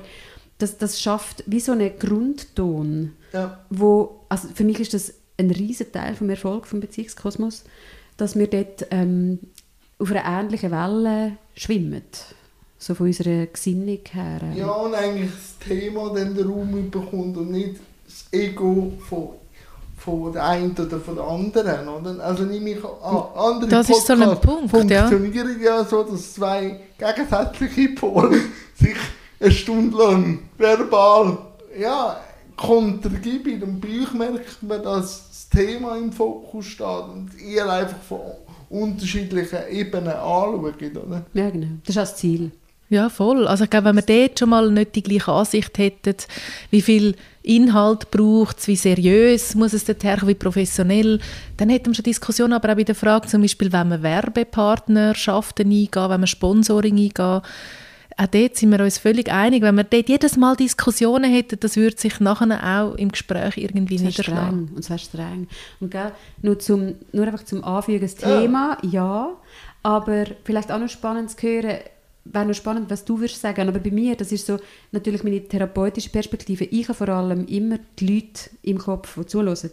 das, das schafft wie so einen Grundton, ja. wo, also für mich ist das ein riesen Teil vom Erfolg vom Beziehungskosmos, dass wir dort ähm, auf einer ähnlichen Welle schwimmen, so von unserer Gesinnung her. Ja, und eigentlich das Thema dann den Raum bekommt und nicht das Ego von von der einen oder von der anderen. Oder? Also nehme ich an, andere das Podcasts ist so ein Punkt, funktionieren ja. ja so, dass zwei gegensätzliche Pole sich eine Stunde lang verbal ja, kontergibt und bei euch merkt man, dass das Thema im Fokus steht und ihr einfach von unterschiedlichen Ebenen anschaut. Oder? Ja, genau. Das ist das Ziel. Ja, voll. Also ich glaube, wenn wir dort schon mal nicht die gleiche Ansicht hätten, wie viel Inhalt braucht es, wie seriös muss es dort herkommen, wie professionell, dann hätten wir schon Diskussionen, aber auch bei der Frage zum Beispiel, wenn wir Werbepartnerschaften eingehen, wenn wir Sponsoring eingehen, auch dort sind wir uns völlig einig, wenn wir dort jedes Mal Diskussionen hätten, das würde sich nachher auch im Gespräch irgendwie das niederschlagen. Streng. Und zwar streng. Und gell, nur, zum, nur einfach zum Anfügen, das Thema, ja. ja, aber vielleicht auch noch spannend zu hören, wäre noch spannend, was du würdest sagen. Aber bei mir, das ist so natürlich meine therapeutische Perspektive. Ich habe vor allem immer die Leute im Kopf, die zuhören.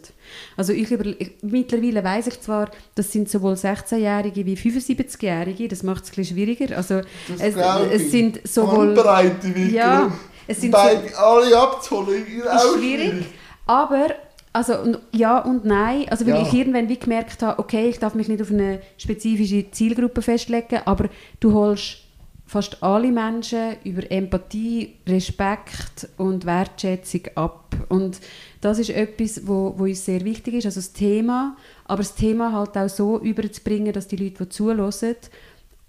Also ich, über, ich mittlerweile weiß ich zwar, das sind sowohl 16-Jährige wie 75-Jährige. Das macht es ein bisschen schwieriger. Also es, es, sind sowohl ja, es sind beide so, alle abzuholen. Ist schwierig. Aber also ja und nein. Also weil ja. ich irgendwann wie gemerkt habe, okay, ich darf mich nicht auf eine spezifische Zielgruppe festlegen, aber du holst fast alle Menschen über Empathie, Respekt und Wertschätzung ab. Und das ist etwas, wo, wo uns sehr wichtig ist, also das Thema, aber das Thema halt auch so überzubringen, dass die Leute, die zuhören,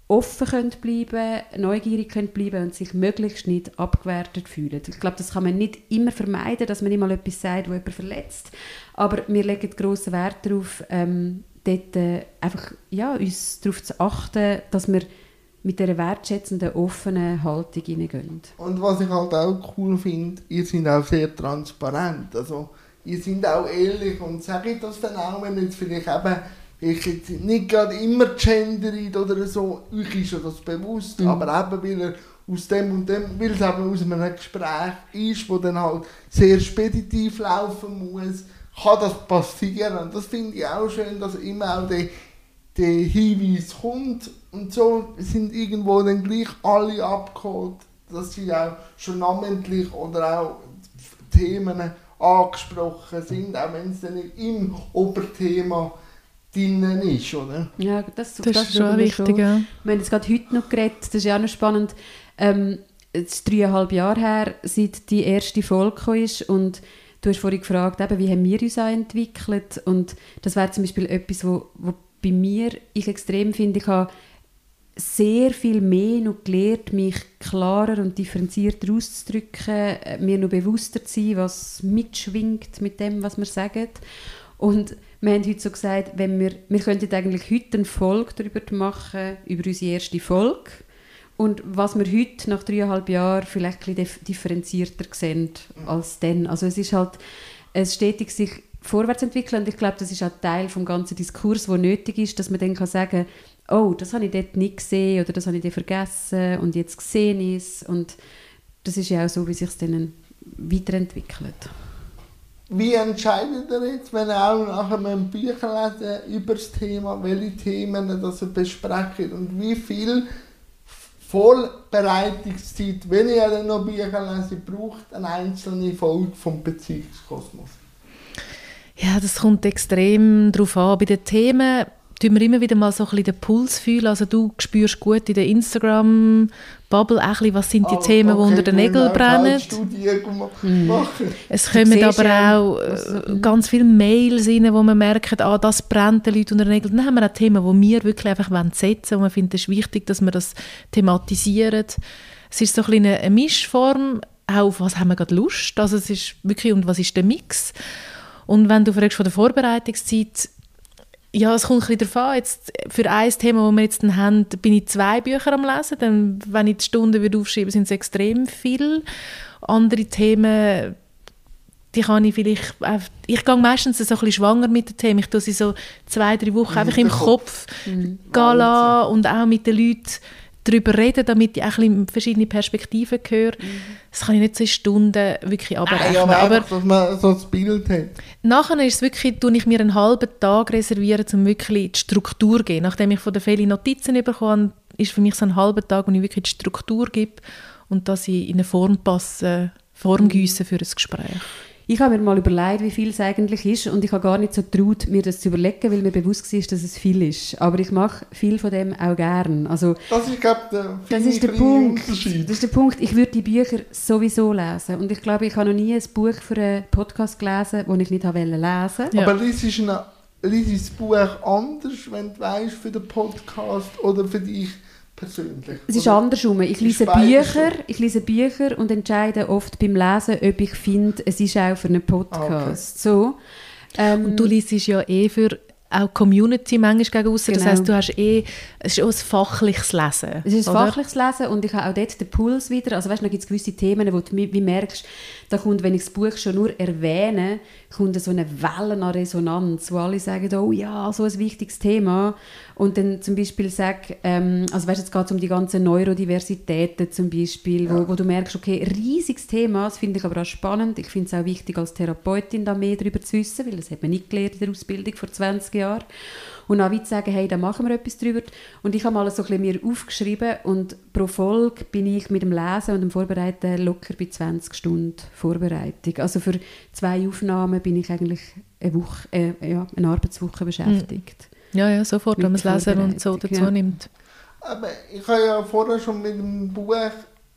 offen können bleiben, neugierig können bleiben und sich möglichst nicht abgewertet fühlen. Ich glaube, das kann man nicht immer vermeiden, dass man mal etwas sagt, wo jemand verletzt. Aber wir legen grossen Wert darauf, ähm, dort äh, einfach, ja, uns darauf zu achten, dass wir mit dieser wertschätzenden, offenen Haltung hineingehen. Und was ich halt auch cool finde, ihr seid auch sehr transparent. Also, ihr seid auch ehrlich und sage ich das dann auch, wenn jetzt vielleicht eben ich jetzt nicht gerade immer gendert oder so, euch ist ja das bewusst, mhm. aber eben weil er aus dem und dem, weil es eben aus einem Gespräch ist, wo dann halt sehr speditiv laufen muss, kann das passieren. Und das finde ich auch schön, dass immer auch der, der Hinweis kommt und so sind irgendwo dann gleich alle abgeholt, dass sie auch schon namentlich oder auch Themen angesprochen sind, auch wenn es dann nicht im Oberthema drinnen ist, oder? Ja, das, das, das ist schon wichtig, schon. ja. Wir haben jetzt gerade heute noch geredet, das ist ja auch noch spannend, ähm, es ist dreieinhalb Jahre her, seit die erste Folge ist und du hast vorhin gefragt, eben, wie haben wir uns auch entwickelt und das wäre zum Beispiel etwas, wo, wo bei mir ich extrem finde, ich habe sehr viel mehr noch gelernt, mich klarer und differenzierter auszudrücken, äh, mir noch bewusster zu sein, was mitschwingt mit dem, was wir sagen. Und wir haben heute so gesagt, wenn wir, wir könnten eigentlich heute eine Folge darüber machen, über unsere erste Folge. Und was wir heute, nach dreieinhalb Jahren, vielleicht ein bisschen differenzierter sehen als dann. Also es ist halt, es stetig sich vorwärts entwickeln und ich glaube, das ist auch Teil des ganzen Diskurs, der nötig ist, dass man dann kann sagen oh, das habe ich dort nicht gesehen oder das habe ich dort vergessen und jetzt gesehen ist und das ist ja auch so, wie sich es dann weiterentwickelt. Wie entscheidet ihr jetzt, wenn ihr auch nach einem Bücher lesen über das Thema, welche Themen das ihr besprecht und wie viel Vorbereitungszeit, wenn ihr dann noch Bücher lesen, braucht eine einzelne Folge vom Beziehungskosmos? Ja, das kommt extrem darauf an. Bei den Themen tun wir immer wieder mal so ein bisschen den Puls fühlen. Also du spürst gut in der Instagram-Bubble auch bisschen, was sind die oh, Themen, okay, die unter den Nägeln brennen. Mhm. Es kommen aber auch äh, ganz viele Mails rein, wo man merkt, ah, das brennt den Leuten unter den Nägeln. Dann haben wir auch Themen, die wir wirklich einfach setzen wollen. Und wir finden es wichtig, dass wir das thematisieren. Es ist so ein eine, eine Mischform, auch auf was haben wir gerade Lust. Also es ist wirklich, und was ist der Mix? Und wenn du fragst von der Vorbereitungszeit, ja, es kommt ein bisschen darauf an. Jetzt, für ein Thema, das wir jetzt haben, bin ich zwei Bücher am Lesen. Dann, wenn ich die Stunden würde aufschreiben sind es extrem viel. Andere Themen, die kann ich vielleicht... Ich gehe meistens so ein bisschen schwanger mit den Themen. Ich tue sie so zwei, drei Wochen einfach im Kopf, mhm. gehen und auch mit den Leuten darüber reden, damit ich auch ein verschiedene Perspektiven höre. Mhm. Das kann ich nicht so in Stunden wirklich abrechnen. Ja, aber, aber dass man so ein Bild hat. Nachher ist es wirklich, tue ich mir einen halben Tag reservieren, um wirklich die Struktur zu geben. Nachdem ich von den vielen Notizen bekomme, ist für mich so ein halber Tag, wo ich wirklich die Struktur gebe und dass ich in eine Form passe, Form mhm. gieße für ein Gespräch. Ich habe mir mal überlegt, wie viel es eigentlich ist und ich habe gar nicht so getraut, mir das zu überlegen, weil mir bewusst war, dass es viel ist. Aber ich mache viel von dem auch gern. Also, das ist, glaube der, das ist der Punkt. Das ist der Punkt. Ich würde die Bücher sowieso lesen und ich glaube, ich habe noch nie ein Buch für einen Podcast gelesen, das ich nicht habe lesen wollte. Ja. Aber liest du das Buch anders, wenn du weißt für den Podcast oder für dich persönlich? Es ist andersrum. Ich lese Bücher, ich lese Bücher und entscheide oft beim Lesen, ob ich finde, es ist auch für einen Podcast. Okay. So. Ähm, und du liest ja eh für auch Community manchmal gegen aussen. Genau. Das heisst, du hast eh, es ist auch ein fachliches Lesen. Es ist ein oder? fachliches Lesen und ich habe auch dort den Puls wieder. Also weißt, da gibt es gewisse Themen, wo du wie merkst, da kommt, wenn ich das Buch schon nur erwähne, kommt so eine Welle an Resonanz, wo alle sagen, oh ja, so ein wichtiges Thema. Und dann zum Beispiel sag, ähm, also weißt, jetzt geht es um die ganzen Neurodiversitäten zum Beispiel, ja. wo, wo du merkst, okay, riesiges Thema, das finde ich aber auch spannend. Ich finde es auch wichtig, als Therapeutin da mehr darüber zu wissen, weil das hat man nicht gelernt in der Ausbildung vor 20 Jahren und dann wie zu sagen, hey, da machen wir etwas drüber. Und ich habe mal so ein bisschen mir aufgeschrieben und pro Folge bin ich mit dem Lesen und dem Vorbereiten locker bei 20 Stunden Vorbereitung. Also für zwei Aufnahmen bin ich eigentlich eine, Woche, äh, ja, eine Arbeitswoche beschäftigt. Ja, ja, sofort, wenn man es lesen und so dazu ja. nimmt. Aber ich habe ja vorher schon mit dem Buch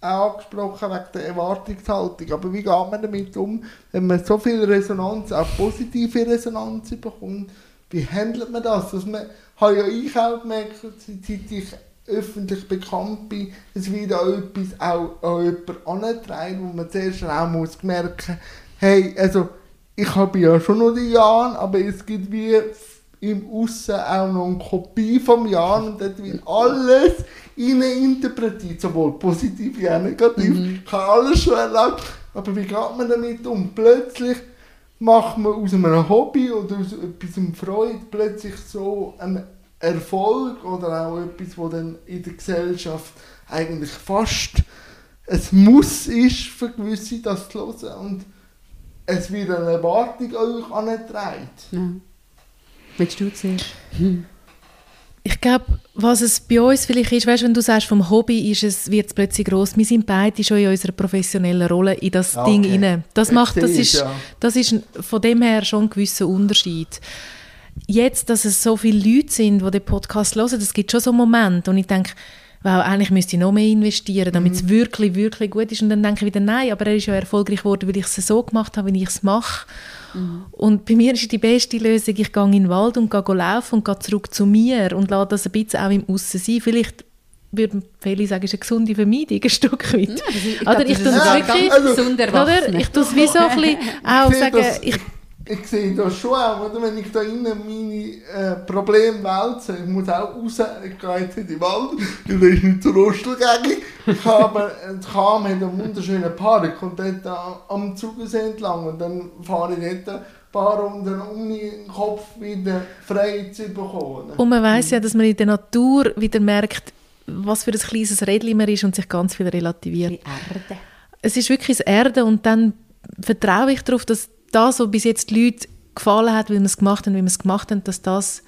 auch angesprochen wegen der Erwartungshaltung. Aber wie geht man damit um, wenn man so viel Resonanz, auch positive Resonanz bekommt? wie handelt man das? Dass man, habe ja ich auch gemerkt, seit ich öffentlich bekannt bin, es wird auch etwas auch an jemanden angetragen, wo man zuerst auch muss merken, hey, also ich habe ja schon noch die Jan, aber es gibt wie im Aussen auch noch eine Kopie vom Jan und dort wird alles interpretiert, sowohl positiv wie auch negativ. Mhm. Ich habe alles schon erlebt, aber wie geht man damit um? Plötzlich macht man aus einem Hobby oder aus etwas Freude plötzlich so einen Erfolg oder auch etwas, was dann in der Gesellschaft eigentlich fast ein Muss ist für gewisse, das zu hören. Und es wird eine Erwartung an euch angetragen. Ja. Willst du zuerst? Hm. Ich glaube, was es bei uns vielleicht ist, weißt, wenn du sagst, vom Hobby ist es, wird es plötzlich groß. Wir sind beide schon in unserer professionellen Rolle in das okay. Ding inne. Das macht, das ist, das ist von dem her schon ein gewisser Unterschied. Jetzt, dass es so viele Leute sind, die den Podcast hören, das gibt schon so Momente, und ich denke, wow, eigentlich müsste ich noch mehr investieren, damit es mhm. wirklich, wirklich gut ist. Und dann denke ich wieder, nein, aber er ist ja erfolgreich geworden, weil ich es so gemacht habe, wie ich es mache. Mhm. Und bei mir ist die beste Lösung, ich gehe in den Wald und gehe laufen und gehe zurück zu mir und lasse das ein bisschen auch im Aussen sein. Vielleicht würden viele sagen, ist eine gesunde Vermeidung, ein Stück weit. Ja, ich, oder ich tue es wirklich, also, oder? Ich tue es wie so ein bisschen auch sagen, ich, ich sehe das schon auch, oder? wenn ich da innen meine äh, Probleme wälze, ich muss auch raus, ich gehe jetzt in den Wald, weil das ist nicht so rostelgängig. Ich habe einen Kam hat einen wunderschönen Park und dort am Zugesee entlang und dann fahre ich dort ein paar Runden um den Kopf wieder frei zu bekommen. Und man weiss ja, dass man in der Natur wieder merkt, was für ein kleines Rädchen man ist und sich ganz viel relativiert. Die Erde. Es ist wirklich das Erde und dann vertraue ich darauf, dass das, was bis jetzt die Leute gefallen hat, wie wir es gemacht haben, wie wir es gemacht haben, dass das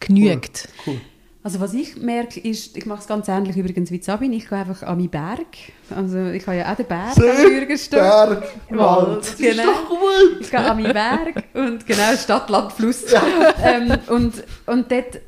genügt. Cool. Cool. Also was ich merke, ist, ich mache es ganz ähnlich übrigens wie Sabine, ich gehe einfach an meinen Berg. Also ich habe ja auch den Berg am Bürgersteig. Berg, Wald. Das genau. ist doch gut. Ich gehe an meinen Berg und genau, Stadt, Land, Fluss. Ja. ähm, und, und dort,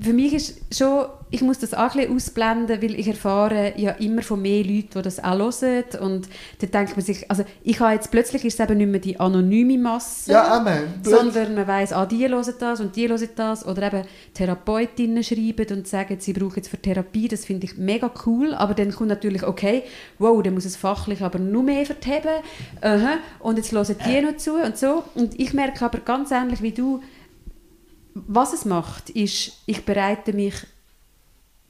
für mich ist schon ich muss das auch ein bisschen ausblenden, weil ich erfahre ja immer von mehr Leuten, die das auch hören. Und dann denkt man sich, also ich habe jetzt plötzlich ist es eben nicht mehr die anonyme Masse, Ja, amen. sondern man weiß, ah, die hören das und die hören das. Oder eben Therapeutinnen schreiben und sagen, sie brauchen jetzt für Therapie, das finde ich mega cool, aber dann kommt natürlich, okay, wow, dann muss es fachlich aber nur mehr verteben. Aha, und jetzt hören die noch zu und so. Und ich merke aber ganz ähnlich wie du, was es macht, ist, ich bereite mich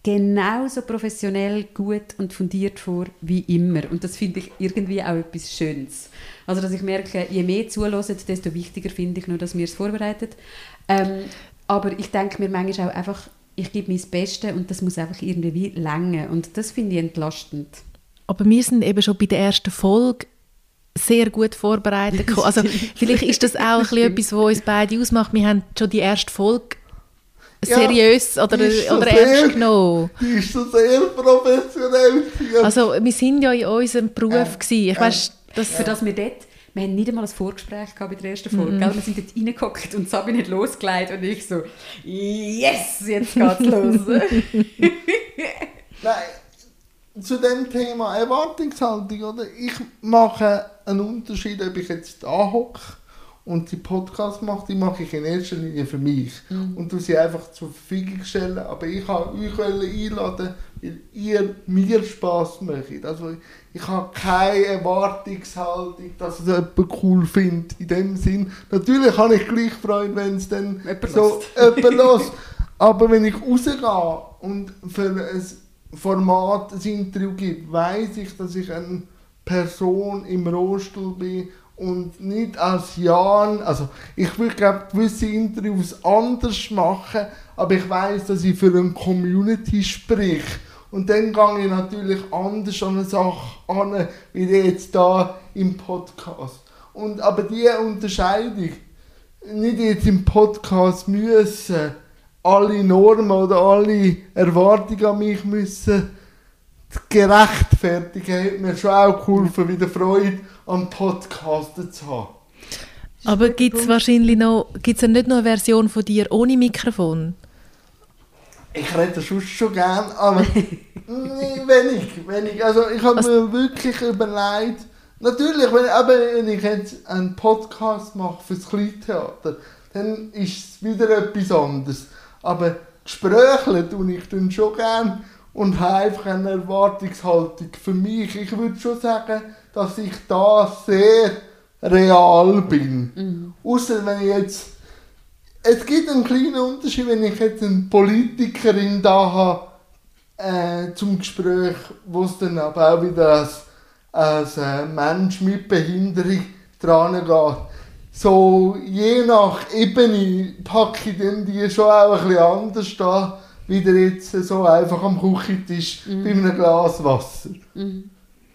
genauso professionell, gut und fundiert vor wie immer. Und das finde ich irgendwie auch etwas Schönes. Also, dass ich merke, je mehr zuhören, desto wichtiger finde ich nur, dass wir es vorbereitet. Ähm, aber ich denke mir manchmal auch einfach, ich gebe mein Bestes und das muss einfach irgendwie länger. Und das finde ich entlastend. Aber wir sind eben schon bei der ersten Folge sehr gut vorbereitet. Also vielleicht ist das auch ein bisschen etwas, was uns beide ausmacht. Wir haben schon die erste Folge Ja, seriös oder, so oder sehr- ernst genommen. Die ist so sehr professionell. Also wir sind ja in unserem Beruf gewesen. Ich weiss, das, Für das wir dort, wir haben nicht einmal ein Vorgespräch gehabt bei der ersten Folge, gell? wir sind dort reingehockt und Sabine hat losgelegt und ich so, yes, jetzt geht's los. Nein, zu dem Thema Erwartungshaltung, oder? Ich mache einen Unterschied, ob ich jetzt da hocke und die Podcast mache, die mache ich in erster Linie für mich. Und du sie einfach zur Verfügung stellen. Aber ich wollte euch einladen, weil ihr mir Spass macht. Also ich habe keine Erwartungshaltung, dass es jemand cool findet. In dem Sinn. Natürlich habe ich gleich Freude, wenn es dann Jemand so jemand hört. Aber wenn ich rausgehe und für ein Format ein Interview gebe, weiß ich, dass ich eine Person im Rollstuhl bin und nicht als Jan. Also ich würde glaube gewisse Interviews anders machen, aber ich weiß, dass ich für eine Community spreche. Und dann gehe ich natürlich anders an eine Sache an, wie jetzt da im Podcast. Und, aber diese Unterscheidung, nicht jetzt im Podcast müssen alle Normen oder alle Erwartungen an mich müssen gerechtfertigen, hat mir schon auch geholfen, wieder Freude am Podcasten zu haben. aber gibt es wahrscheinlich noch, gibt's ja nicht noch eine Version von dir ohne Mikrofon? Ich rede sonst schon gern, aber wenig, wenig. Also ich habe Was- mir wirklich überlegt, natürlich, wenn, aber wenn ich jetzt einen Podcast mache fürs Kleintheater, dann ist es wieder etwas anderes. Aber Gespräche tue ich dann schon gern und habe einfach eine Erwartungshaltung für mich. Ich würde schon sagen, dass ich da sehr real bin. Außer wenn ich jetzt es gibt einen kleinen Unterschied, wenn ich jetzt eine Politikerin da habe äh, zum Gespräch, wo es dann aber auch wieder als, als äh, Mensch mit Behinderung dran geht. So je nach Ebene packe ich dann die schon auch ein bisschen anders da, wieder jetzt so einfach am Küchentisch bei einem Glas Wasser.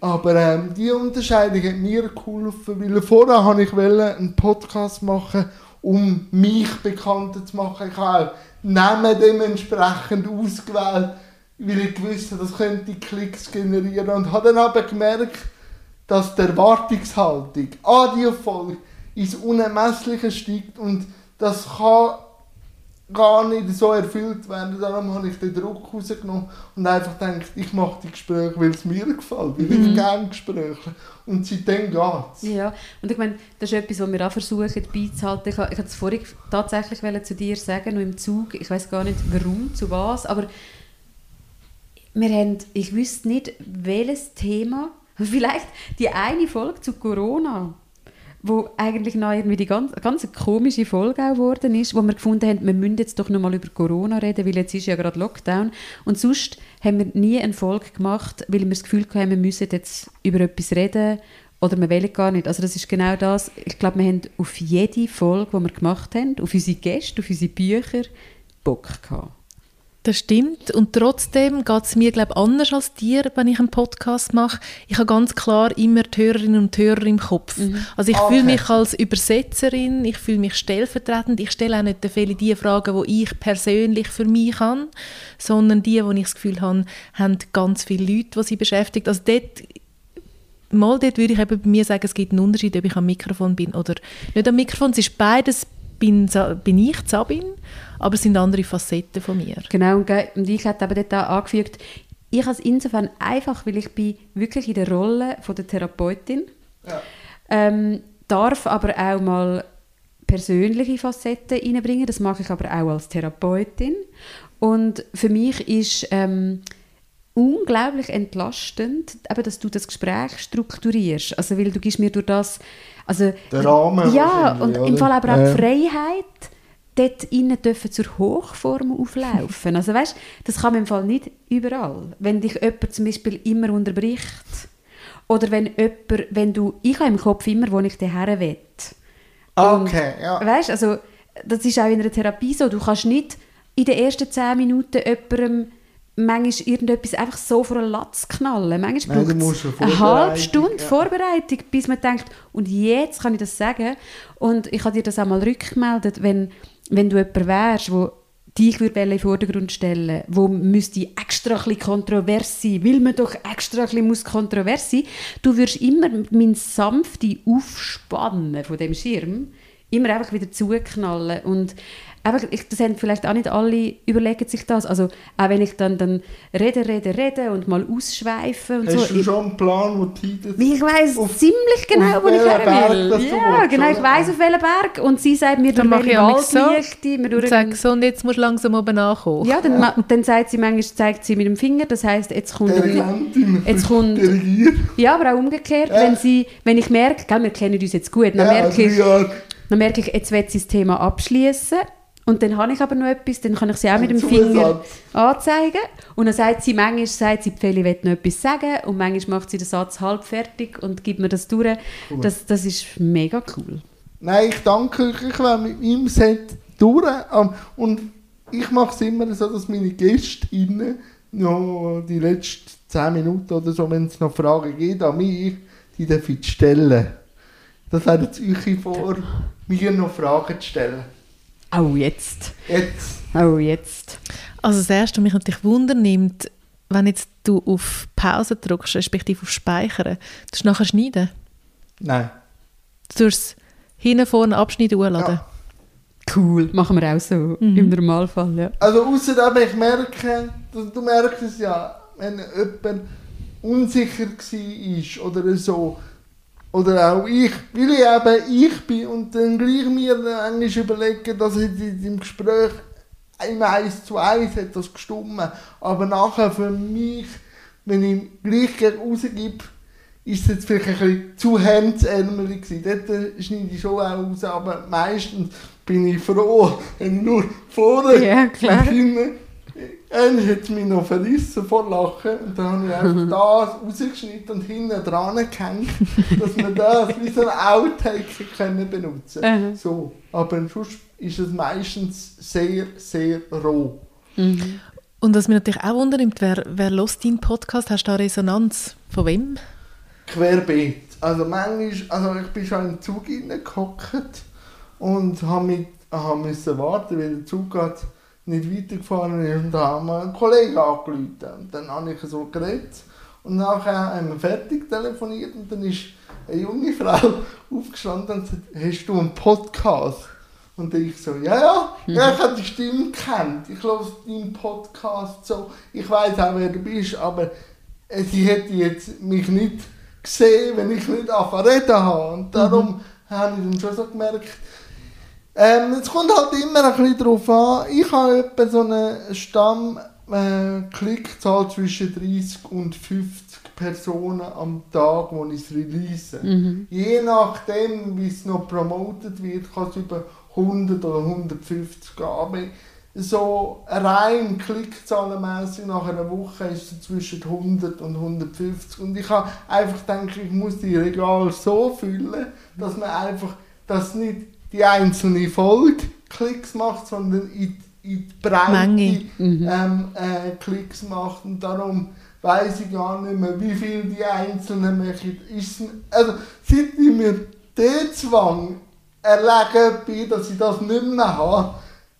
Aber ähm, die Unterscheidung hat mir geholfen, weil vorher wollte ich einen Podcast machen, um mich bekannter zu machen. Ich habe Namen dementsprechend ausgewählt, weil ich gewusst habe, das könnte Klicks generieren. Und habe dann aber gemerkt, dass die Erwartungshaltung an die Folge ins Unermessliche steigt und das kann gar nicht so erfüllt werden. Darum habe ich den Druck rausgenommen und einfach gedacht, ich mache die Gespräche, weil es mir gefällt, weil ich gerne Gespräche. Und seitdem geht's. Ja, und ich meine, das ist etwas, was wir auch versuchen beizuhalten. Ich, wollte es vorhin tatsächlich zu dir sagen, nur im Zug, ich weiß gar nicht warum, zu was, aber wir haben, ich wüsste nicht, welches Thema, vielleicht die eine Folge zu Corona, wo eigentlich noch irgendwie die ganz, ganz komische Folge auch geworden ist, wo wir gefunden haben, wir müssen jetzt doch noch mal über Corona reden, weil jetzt ist ja gerade Lockdown. Und sonst haben wir nie eine Folge gemacht, weil wir das Gefühl hatten, wir müssen jetzt über etwas reden oder wir wollen gar nicht. Also das ist genau das. Ich glaube, wir haben auf jede Folge, die wir gemacht haben, auf unsere Gäste, auf unsere Bücher, Bock gehabt. Das stimmt. Und trotzdem geht es mir, glaube anders als dir, wenn ich einen Podcast mache. Ich habe ganz klar immer die Hörerinnen und Hörer im Kopf. Also ich Okay. fühle mich als Übersetzerin, ich fühle mich stellvertretend. Ich stelle auch nicht viele die Fragen, die ich persönlich für mich habe, sondern die, wo ich das Gefühl habe, haben ganz viele Leute, die sie beschäftigt. Also dort Mal dort würde ich eben bei mir sagen, es gibt einen Unterschied, ob ich am Mikrofon bin oder nicht am Mikrofon. Es ist beides bin, bin ich Sabine, aber es sind andere Facetten von mir. Genau, und ich habe eben dort auch angefügt, ich habe es insofern einfach, weil ich bin wirklich in der Rolle von der Therapeutin, ja. ähm, darf aber auch mal persönliche Facetten reinbringen, das mache ich aber auch als Therapeutin und für mich ist ähm, unglaublich entlastend, eben, dass du das Gespräch strukturierst. Also, weil du gibst mir durch das... Also, Der Rahmen. Ja, und oder? im Fall aber auch die Freiheit, dort innen dürfen zur Hochform auflaufen. Also weißt, das kann man im Fall nicht überall. Wenn dich jemand zum Beispiel immer unterbricht oder wenn jemand, wenn du, ich habe im Kopf immer, wo ich daher will. Okay, ja. Weißt, also das ist auch in einer Therapie so, du kannst nicht in den ersten zehn Minuten jemandem manchmal irgendetwas einfach so vor einen Latz knallen. Manchmal braucht es eine halbe Stunde ja. Vorbereitung, bis man denkt, und jetzt kann ich das sagen. Und ich habe dir das auch mal rückgemeldet, wenn, wenn du jemand wärst, wo dich würde in den Vordergrund stellen wo müsste extra ein bisschen kontrovers sein, will man doch extra ein bisschen kontrovers sein, du würdest immer mein sanfte Aufspannen von dem Schirm immer einfach wieder zuknallen und einfach, ich, das haben vielleicht auch nicht alle, überlegen sich das. Also auch wenn ich dann, dann rede, rede, rede und mal ausschweife und Hast so. Hast du schon einen Plan, wo du Ich weiß ziemlich genau, wo ich her will. Ja, willst, genau, ich weiß auf welchen Berg. Und sie sagt mir, dann mache ich Wald so. Und sage so, und jetzt musst du langsam oben ankommen. Ja, dann, ja. dann sagt sie manchmal, zeigt sie mit dem Finger, das heisst, jetzt kommt... jetzt kommt ja, aber auch umgekehrt, ja. wenn, sie, wenn ich merke, gell, wir kennen uns jetzt gut, dann ja, merke ich... Dann merke ich, jetzt wird sie das Thema abschließen und dann habe ich aber noch etwas, dann kann ich sie auch mit dem Finger anzeigen. Und dann sagt sie, manchmal sagt sie, Pfeli will noch etwas sagen und manchmal macht sie den Satz halb fertig und gibt mir das durch. Cool. Das, das ist mega cool. Nein, ich danke euch, ich wäre mit meinem Set durch. Ähm, und ich mache es immer so, dass meine Gäste innen noch die letzten 10 Minuten oder so, wenn es noch Fragen gibt an mich, die ich stellen. Das wäre jetzt euch vor, mir noch Fragen zu stellen. Oh, jetzt. Jetzt. Oh, jetzt. Also das Erste, was mich natürlich wundernimmt, wenn jetzt du auf Pause drückst, respektive auf Speichern, du nachher schneiden? Nein. Du tust hinten vorne abschneiden hochladen? Ja. Cool, machen wir auch so, mhm. im Normalfall, ja. Also außerdem, ich merke, du, du merkst es ja, wenn jemand unsicher war oder so, oder auch ich, weil ich eben ich bin und dann gleich mir eigentlich überlegen, dass ich in dem Gespräch im 1 zu 1 hat das gestummen. Aber nachher für mich, wenn ich gleich rausgebe, ist es jetzt vielleicht ein bisschen zu hemdsärmelig gewesen. Dort schneide ich schon auch raus, aber meistens bin ich froh, wenn nur vorne ja, klar. und hinten er hat mich noch verrissen vor Lachen und dann habe ich einfach das rausgeschnitten und hinten dran gehängt, dass wir das wie so ein Outtake können benutzen können. So. Aber sonst ist es meistens sehr, sehr roh. Mhm. Und was mich natürlich auch wundernimmt, wer, wer hört deinen Podcast? Hast du da Resonanz? Von wem? Querbeet. Also manchmal, also ich bin schon im Zug reingehockt und habe, mit, habe müssen warten, weil der Zug geht nicht weitergefahren ist. Und da haben wir einen Kollegen angerufen. Und dann habe ich so geredet. Und nachher haben wir fertig telefoniert und dann ist eine junge Frau aufgestanden und gesagt, hast du einen Podcast? Und ich so, ja, ja, mhm. ja ich habe die Stimme kennt. Ich höre deinen Podcast so. Ich weiß auch, wer du bist, aber sie hätte jetzt mich nicht gesehen, wenn ich nicht anfangen reden habe. Und darum mhm. habe ich dann schon so gemerkt, ähm, es kommt halt immer ein bisschen darauf an. Ich habe etwa so eine Stamm-Klickzahl äh, zwischen 30 und 50 Personen am Tag, wo ich es release. Mhm. Je nachdem, wie es noch promotet wird, kann es über 100 oder 150 gehen. Aber so rein klickzahlenmäßig nach einer Woche ist es zwischen 100 und 150. Und ich habe einfach gedacht, ich muss die Regal so füllen, dass man einfach das nicht die einzelne Folge Klicks macht, sondern in, in die Breite mhm. ähm, äh, Klicks macht. Und darum weiß ich gar nicht mehr, wie viel die Einzelnen machen. Ist, also, seit ich mir den Zwang erlegen bin, dass ich das nicht mehr habe,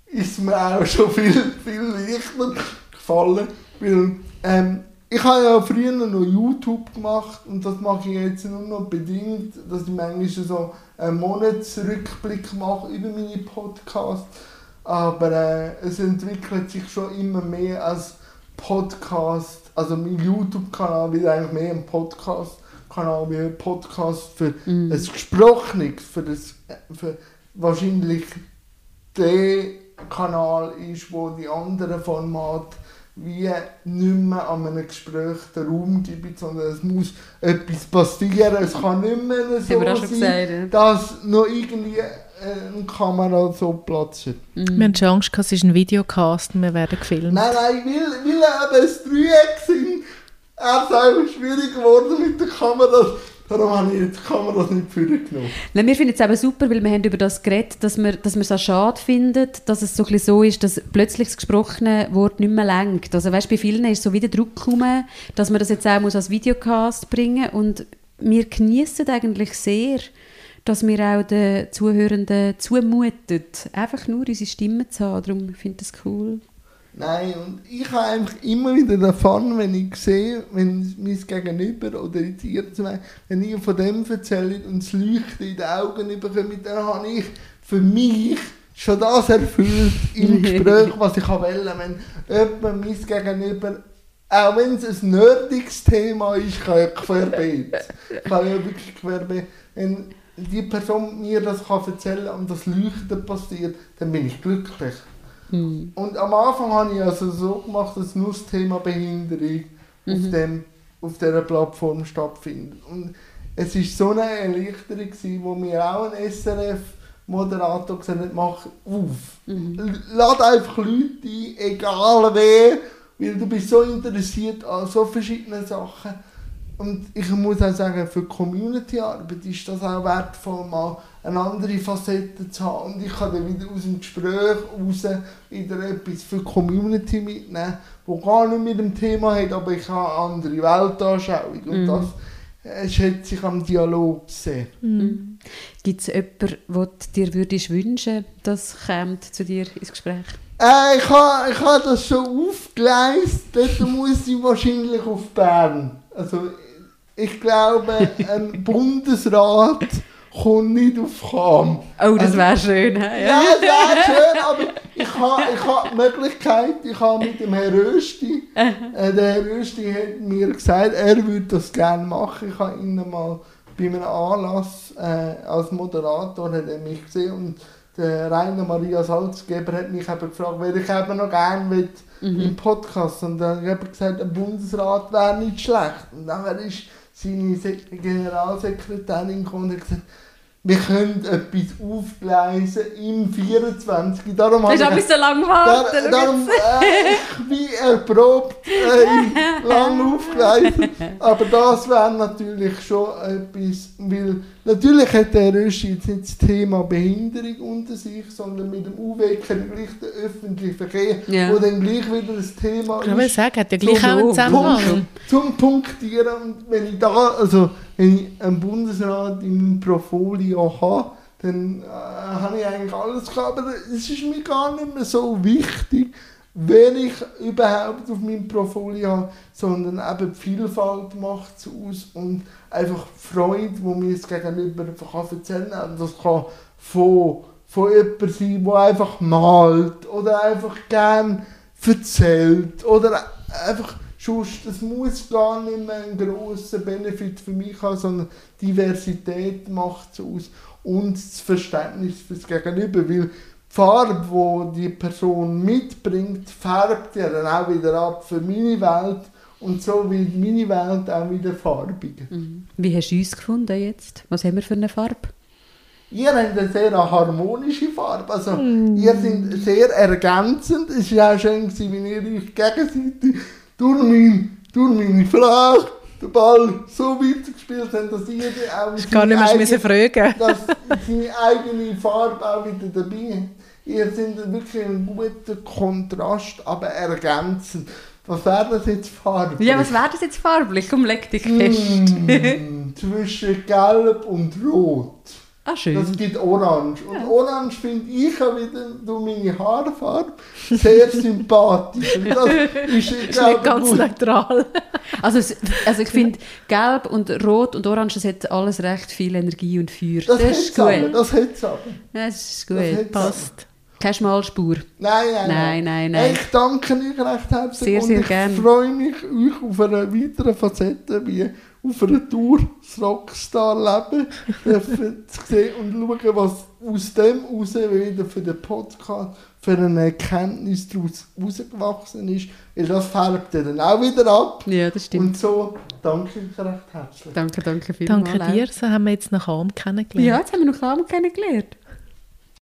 ist mir auch schon viel, viel leichter gefallen. Weil ähm, ich habe ja früher noch YouTube gemacht und das mache ich jetzt nur noch bedingt, dass ich manchmal so einen Monatsrückblick mache über meine Podcasts. Aber äh, es entwickelt sich schon immer mehr als Podcast. Also mein YouTube-Kanal wird eigentlich mehr ein Podcast-Kanal wie ein Podcast für mm. ein gesprochenes, für, das, für wahrscheinlich der Kanal ist, wo die anderen Formate wie nicht mehr an einem Gespräch den Raum geben, sondern es muss etwas passieren. Es kann nicht mehr so sein, gesagt, dass noch irgendwie eine Kamera so platzt. Mhm. Wir haben schon Angst, es ist ein Videocast und wir werden gefilmt. Nein, nein, weil, weil eben ein Dreieck sind, er ist auch schwierig geworden mit der Kamera. Darum habe ich man das nicht genommen. Nein, wir finden es eben super, weil wir haben über das geredet, dass wir, dass wir es auch schade finden, dass es so, ein so ist, dass plötzlich das gesprochene Wort nicht mehr lenkt. Also weißt, bei vielen ist so wieder Druck gekommen, dass man das jetzt auch als Videocast bringen muss. und wir genießen eigentlich sehr, dass wir auch den Zuhörenden zumuten, einfach nur unsere Stimme zu haben. Darum finde ich das cool. Nein, und ich habe einfach immer wieder davon, wenn ich sehe, wenn mein Gegenüber oder jetzt ihr zwei, wenn ich von dem erzähle und es leuchtet in den Augen bekomme, dann habe ich für mich schon das erfüllt im Gespräch, was ich wollte. Wenn jemand mein Gegenüber, auch wenn es ein nerdiges Thema ist, kann ich querbeet. Kann ich wirklich querbeet. Wenn die Person mir das kann erzählen und das Leuchten passiert, dann bin ich glücklich. Mhm. Und am Anfang habe ich also so gemacht, dass nur das Thema Behinderung mhm. auf, dem, auf dieser Plattform stattfindet. Und es war so eine Erleichterung, gewesen, wo mir auch ein SRF-Moderator gesagt hat, mach auf. Mhm. Lade einfach Leute ein, egal wer, weil du bist so interessiert an so verschiedenen Sachen. Und ich muss auch sagen, für die Community-Arbeit ist das auch wertvoll, mal eine andere Facette zu haben. Und ich kann dann wieder aus dem Gespräch raus wieder etwas für die Community mitnehmen, das gar nicht mit dem Thema hat, aber ich habe eine andere Weltanschauung. Und mhm. das äh, schätze ich am Dialog sehr. Mhm. Gibt es jemanden, den du dir würdest wünschen das kommt zu dir ins Gespräch? Äh, ich habe ich ha das schon aufgeleistet, dort muss ich wahrscheinlich auf Bern. Also ich glaube, ein Bundesrat kommt nicht auf Kam. Oh, das wäre also, schön. Ja, ja das wäre schön, aber ich habe ich ha die Möglichkeit, ich habe mit dem Herrn Rösti, äh, der Herr Rösti hat mir gesagt, er würde das gerne machen. Ich habe ihn mal bei einem Anlass äh, als Moderator hat er mich gesehen und der Rainer Maria Salzgeber hat mich eben gefragt, wer ich eben noch gerne will mhm. im Podcast und dann habe ich gesagt, ein Bundesrat wäre nicht schlecht. Und dann ist seine Generalsekretärin gekommen und hat gesagt, wir können etwas aufgleisen im 24. Darum das ist aber so lange warten. Dar, darum, äh, ich bin erprobt, äh, lang aufgleisen. Aber das wäre natürlich schon etwas, weil natürlich hat der Röschi jetzt nicht das Thema Behinderung unter sich, sondern mit dem UW gleich den öffentlichen Verkehr, ja. wo dann gleich wieder das Thema ich ist. Ich sagen, hat ja gleich auch einen Zusammenhang. Zum Punktieren. Und wenn ich da, also wenn ich einen Bundesrat im Portfolio habe, dann äh, habe ich eigentlich alles gehabt. Aber es ist mir gar nicht mehr so wichtig, wer ich überhaupt auf meinem Portfolio habe, sondern eben die Vielfalt macht es aus und einfach Freude, die mir das Gegenüber kann erzählen kann. Das kann von, von jemandem sein, der einfach malt oder einfach gerne erzählt oder einfach Sonst, das muss gar nicht mehr ein grosser Benefit für mich haben, sondern Diversität macht es aus und das Verständnis fürs Gegenüber, weil Farbe, die die Person mitbringt, färbt ja dann auch wieder ab für meine Welt und so wird meine Welt auch wieder farbiger. Mhm. Wie hast du uns gefunden jetzt? Was haben wir für eine Farbe? Ihr habt eine sehr harmonische Farbe. Also, mm. ihr seid sehr ergänzend. Es war auch schön, wie ihr euch gegenseitig durch, mein, durch meine Frage den Ball so weitergespielt haben, dass jeder auch ich gar nicht mehr fragen. dass seine eigene Farbe auch wieder dabei hat. Ihr seid wirklich ein guter Kontrast, aber ergänzend. Was wäre das jetzt farblich? Ja, was wäre das jetzt farblich? Komm, leg dich fest. Mm, zwischen Gelb und Rot. Ah, schön. Das gibt Orange. Und Orange finde ich auch wieder durch meine Haarfarbe sehr sympathisch. Und das ist, ich Ist glaube, nicht ganz gut. neutral. Also, es, also ich finde, Gelb und Rot und Orange, das hat alles recht viel Energie und Feuer. Das, Das, ist hat's aber, gut. das hat's aber. Das ist gut. Das Passt. Keine Schmalspur. Nein, nein, Nein, nein, nein. Ich danke euch recht herzlich Sehr, und sehr ich gern. freue mich, euch auf eine weitere Facette wie auf einer Tour das Rockstar-Leben dürfen zu sehen und schauen, was aus dem raus wieder für den Podcast für eine Erkenntnis daraus rausgewachsen ist. Weil das färbt dann auch wieder ab. Ja, das stimmt. Und so danke ich euch recht herzlich. Danke, danke vielmals. Danke dir, so haben wir jetzt nach Arm kennengelernt. Ja, jetzt haben wir noch Klam kennengelernt.